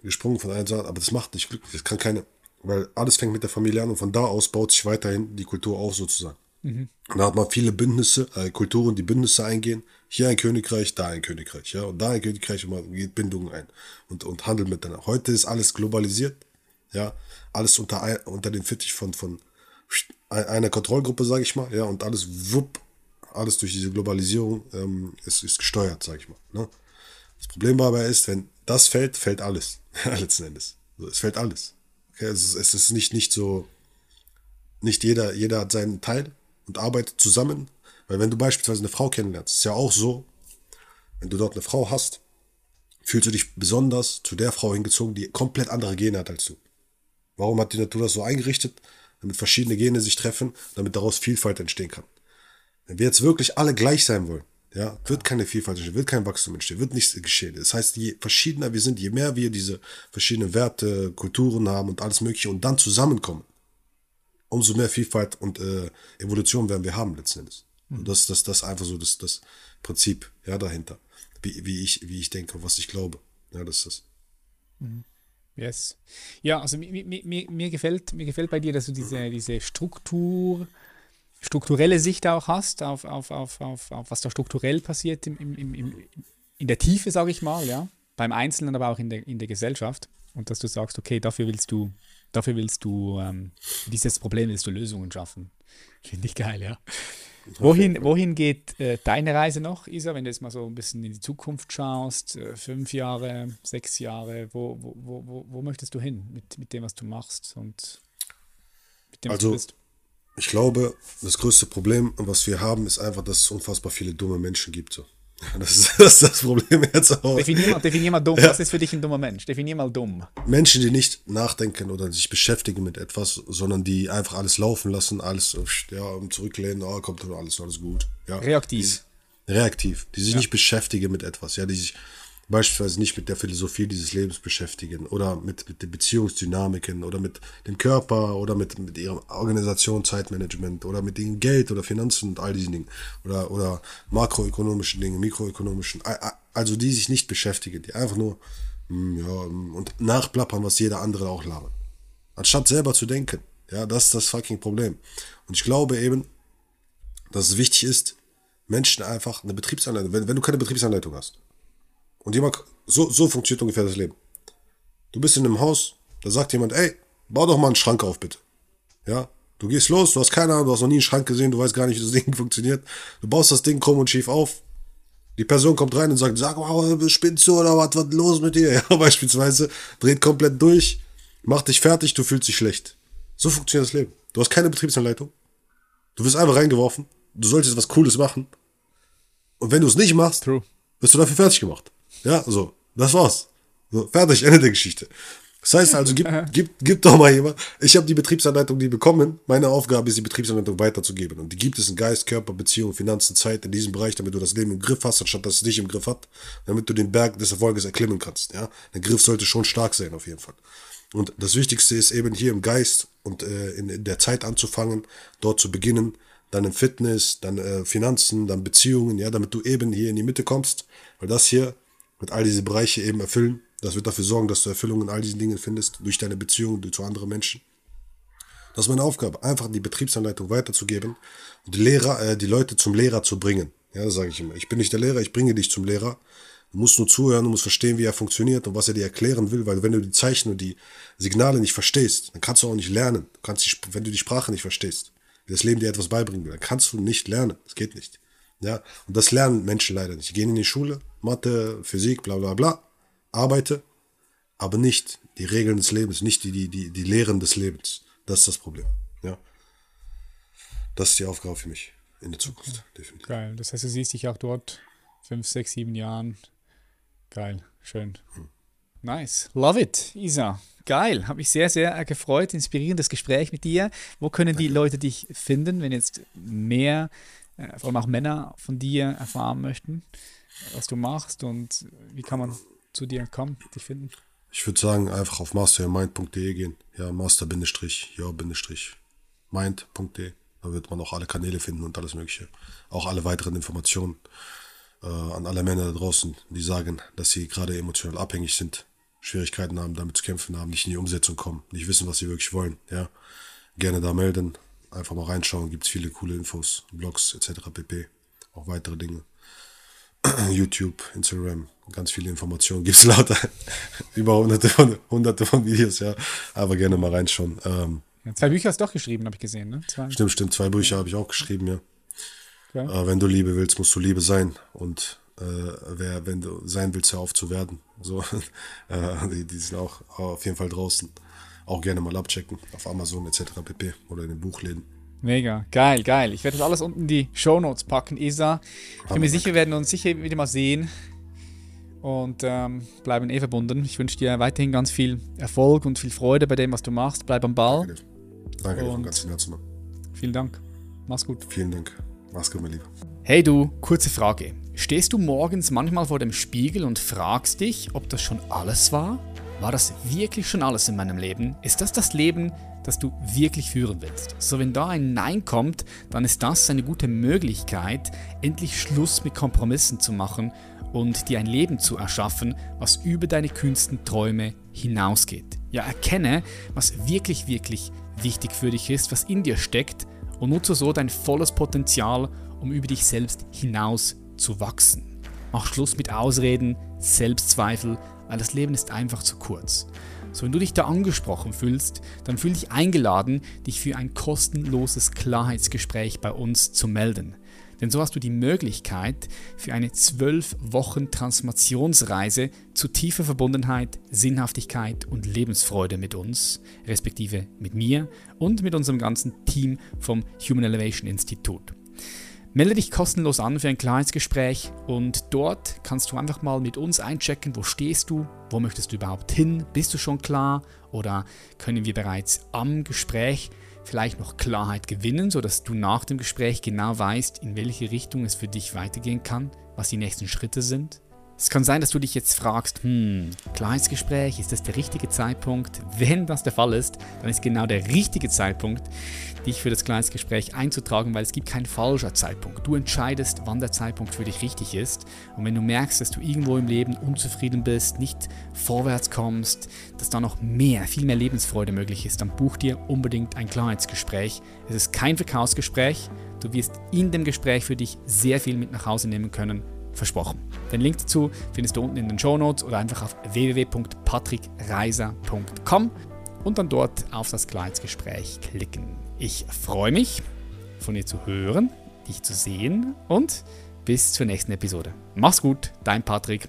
Speaker 1: Gesprungen von einer Seite, aber das macht nicht glücklich, das kann keine, weil alles fängt mit der Familie an und von da aus baut sich weiterhin die Kultur auf sozusagen. Mhm. Und da hat man viele Bündnisse, äh, Kulturen, die Bündnisse eingehen. Hier ein Königreich, da ein Königreich, ja, und da ein Königreich und man geht Bindungen ein und, und handelt miteinander. Heute ist alles globalisiert, ja, alles unter, unter den Fittich von, von einer Kontrollgruppe, sage ich mal, ja, und alles wupp, alles durch diese Globalisierung ähm, ist, ist gesteuert, sage ich mal. Ne? Das Problem dabei ist, wenn das fällt, fällt alles, <laughs> letzten Endes. Es fällt alles. Okay? Es, ist, es ist nicht, nicht so, nicht jeder, jeder hat seinen Teil, und arbeitet zusammen. Weil wenn du beispielsweise eine Frau kennenlernst, ist ja auch so, wenn du dort eine Frau hast, fühlst du dich besonders zu der Frau hingezogen, die komplett andere Gene hat als du. Warum hat die Natur das so eingerichtet? Damit verschiedene Gene sich treffen, damit daraus Vielfalt entstehen kann. Wenn wir jetzt wirklich alle gleich sein wollen, ja, wird keine Vielfalt entstehen, wird kein Wachstum entstehen, wird nichts geschehen. Das heißt, je verschiedener wir sind, je mehr wir diese verschiedenen Werte, Kulturen haben und alles Mögliche und dann zusammenkommen, umso mehr Vielfalt und äh, Evolution werden wir haben letzten Endes. Mhm. Und das, das, das ist einfach so das, das Prinzip ja, dahinter. Wie, wie, ich, wie ich denke, was ich glaube. Ja, das ist das.
Speaker 2: Yes. Ja, also mir, mir, mir, mir, gefällt, mir gefällt bei dir, dass du diese, diese Struktur, strukturelle Sicht auch hast, auf, auf, auf, auf, auf was da strukturell passiert im, im, im, in der Tiefe, sage ich mal, ja. Beim Einzelnen, aber auch in der, in der Gesellschaft. Und dass du sagst, okay, dafür willst du, dafür willst du, ähm, dieses Problem willst du Lösungen schaffen. Finde ich geil, ja. Wohin, wohin geht äh, deine Reise noch, Isa, wenn du jetzt mal so ein bisschen in die Zukunft schaust? Äh, fünf Jahre, sechs Jahre, wo, wo, wo, wo möchtest du hin mit, mit dem, was du machst und
Speaker 1: mit dem, also, was du bist? Ich glaube, das größte Problem, was wir haben, ist einfach, dass es unfassbar viele dumme Menschen gibt. So. <laughs> Das ist, das, ist das Problem jetzt auch.
Speaker 2: Definier mal, definier mal dumm. Ja. Was ist für dich ein dummer Mensch? Definier mal dumm.
Speaker 1: Menschen, die nicht nachdenken oder sich beschäftigen mit etwas, sondern die einfach alles laufen lassen, alles ja, zurücklehnen, oh, kommt alles, alles gut. Ja.
Speaker 2: Reaktiv.
Speaker 1: reaktiv. Die sich ja. nicht beschäftigen mit etwas, ja, die sich beispielsweise nicht mit der Philosophie dieses Lebens beschäftigen oder mit, mit den Beziehungsdynamiken oder mit dem Körper oder mit, mit ihrer Organisation, Zeitmanagement oder mit dem Geld oder Finanzen und all diesen Dingen oder, oder makroökonomischen Dingen, mikroökonomischen, also die sich nicht beschäftigen, die einfach nur hm, ja, und nachplappern, was jeder andere auch labert. Anstatt selber zu denken. Ja, das ist das fucking Problem. Und ich glaube eben, dass es wichtig ist, Menschen einfach eine Betriebsanleitung, wenn, wenn du keine Betriebsanleitung hast, und jemand, so, so funktioniert ungefähr das Leben. Du bist in einem Haus, da sagt jemand, ey, bau doch mal einen Schrank auf, bitte. Ja, du gehst los, du hast keine Ahnung, du hast noch nie einen Schrank gesehen, du weißt gar nicht, wie das Ding <laughs> funktioniert. Du baust das Ding krumm und schief auf. Die Person kommt rein und sagt, sag mal, spinnst du oder was, was los mit dir? <laughs> Ja, beispielsweise, dreht komplett durch, macht dich fertig, du fühlst dich schlecht. So funktioniert das Leben. Du hast keine Betriebsanleitung. Du wirst einfach reingeworfen. Du solltest was Cooles machen. Und wenn du es nicht machst, True. wirst du dafür fertig gemacht. Ja, so, das war's. So, fertig, Ende der Geschichte. Das heißt also, gib, <laughs> gib, gib doch mal jemand. Ich habe die Betriebsanleitung nie bekommen. Meine Aufgabe ist, die Betriebsanleitung weiterzugeben. Und die gibt es in Geist, Körper, Beziehung, Finanzen, Zeit in diesem Bereich, damit du das Leben im Griff hast, anstatt dass es dich im Griff hat, damit du den Berg des Erfolges erklimmen kannst. Ja, der Griff sollte schon stark sein, auf jeden Fall. Und das Wichtigste ist eben hier im Geist und äh, in, in der Zeit anzufangen, dort zu beginnen, dann in Fitness, dann äh, Finanzen, dann Beziehungen, ja, damit du eben hier in die Mitte kommst, weil das hier wird all diese Bereiche eben erfüllen. Das wird dafür sorgen, dass du Erfüllung in all diesen Dingen findest, durch deine Beziehung zu anderen Menschen. Das ist meine Aufgabe, einfach die Betriebsanleitung weiterzugeben und die Lehrer, äh, die Leute zum Lehrer zu bringen. Ja, das sage ich immer. Ich bin nicht der Lehrer, ich bringe dich zum Lehrer. Du musst nur zuhören, du musst verstehen, wie er funktioniert und was er dir erklären will, weil wenn du die Zeichen und die Signale nicht verstehst, dann kannst du auch nicht lernen. Du kannst die, wenn du die Sprache nicht verstehst, wie das Leben dir etwas beibringen will, dann kannst du nicht lernen. Das geht nicht. Ja, und das lernen Menschen leider nicht. Die gehen in die Schule, Mathe, Physik, bla bla bla, arbeite, aber nicht die Regeln des Lebens, nicht die, die, die, die Lehren des Lebens. Das ist das Problem. Ja. Das ist die Aufgabe für mich in der Zukunft, okay.
Speaker 2: definitiv. Geil. Das heißt, du siehst dich auch dort fünf, sechs, sieben Jahren. Geil, schön. Hm. Nice. Love it, Isa. Geil. Habe mich sehr, sehr gefreut. Inspirierendes Gespräch mit dir. Wo können die Leute dich finden, wenn jetzt mehr äh, vor allem auch Männer von dir erfahren möchten, was du machst und wie kann man zu dir kommen, dich finden?
Speaker 1: Ich würde sagen, einfach auf mastermind.de gehen. Ja, master-ja-mind.de. Da wird man auch alle Kanäle finden und alles Mögliche. Auch alle weiteren Informationen äh, an alle Männer da draußen, die sagen, dass sie gerade emotional abhängig sind, Schwierigkeiten haben, damit zu kämpfen haben, nicht in die Umsetzung kommen, nicht wissen, was sie wirklich wollen. Ja, gerne da melden. Einfach mal reinschauen, gibt es viele coole Infos, Blogs etc. pp. Auch weitere Dinge. <clears throat> YouTube, Instagram, ganz viele Informationen gibt es <laughs> lauter. Über hunderte von, hunderte von Videos, ja. Aber gerne mal reinschauen. Ähm,
Speaker 2: ja, zwei Bücher hast du doch geschrieben, habe ich gesehen, ne?
Speaker 1: Zwei. Stimmt, stimmt. Zwei Bücher habe ich auch geschrieben, ja. Okay. Äh, wenn du Liebe willst, musst du Liebe sein. Und äh, wer, wenn du sein willst, hör auf zu werden. So, <laughs> äh, die, die sind auch auf jeden Fall draußen auch gerne mal abchecken auf Amazon etc. pp. oder in den Buchläden.
Speaker 2: Mega, geil, geil. Ich werde das alles unten in die Show Notes packen, Isa. Ich bin mir sicher, wir werden uns sicher wieder mal sehen und ähm, bleiben eh verbunden. Ich wünsche dir weiterhin ganz viel Erfolg und viel Freude bei dem, was du machst. Bleib am Ball.
Speaker 1: Danke dir. Danke dir von ganzem Herzen.
Speaker 2: Vielen Dank. Mach's gut.
Speaker 1: Vielen Dank. Mach's gut, mein Lieber.
Speaker 2: Hey du, kurze Frage. Stehst du morgens manchmal vor dem Spiegel und fragst dich, ob das schon alles war? War das wirklich schon alles in meinem Leben? Ist das das Leben, das du wirklich führen willst? So, wenn da ein Nein kommt, dann ist das eine gute Möglichkeit, endlich Schluss mit Kompromissen zu machen und dir ein Leben zu erschaffen, was über deine kühnsten Träume hinausgeht. Ja, erkenne, was wirklich, wirklich wichtig für dich ist, was in dir steckt und nutze so dein volles Potenzial, um über dich selbst hinaus zu wachsen. Mach Schluss mit Ausreden, Selbstzweifel, weil das Leben ist einfach zu kurz. So, wenn du dich da angesprochen fühlst, dann fühl dich eingeladen, dich für ein kostenloses Klarheitsgespräch bei uns zu melden. Denn so hast du die Möglichkeit für eine 12 Wochen Transformationsreise zu tiefer Verbundenheit, Sinnhaftigkeit und Lebensfreude mit uns, respektive mit mir und mit unserem ganzen Team vom Human Elevation Institute. Melde dich kostenlos an für ein Klarheitsgespräch und dort kannst du einfach mal mit uns einchecken, wo stehst du, wo möchtest du überhaupt hin, bist du schon klar oder können wir bereits am Gespräch vielleicht noch Klarheit gewinnen, sodass du nach dem Gespräch genau weißt, in welche Richtung es für dich weitergehen kann, was die nächsten Schritte sind. Es kann sein, dass du dich jetzt fragst, hm, Klarheitsgespräch, ist das der richtige Zeitpunkt? Wenn das der Fall ist, dann ist genau der richtige Zeitpunkt, dich für das Klarheitsgespräch einzutragen, weil es gibt keinen falschen Zeitpunkt. Du entscheidest, wann der Zeitpunkt für dich richtig ist. Und wenn du merkst, dass du irgendwo im Leben unzufrieden bist, nicht vorwärts kommst, dass da noch mehr, viel mehr Lebensfreude möglich ist, dann buch dir unbedingt ein Klarheitsgespräch. Es ist kein Verkaufsgespräch. Du wirst in dem Gespräch für dich sehr viel mit nach Hause nehmen können Versprochen. Den Link dazu findest du unten in den Show Notes oder einfach auf www.patrickreiser.com und dann dort auf das Klarheitsgespräch klicken. Ich freue mich, von dir zu hören, dich zu sehen und bis zur nächsten Episode. Mach's gut, dein Patrick.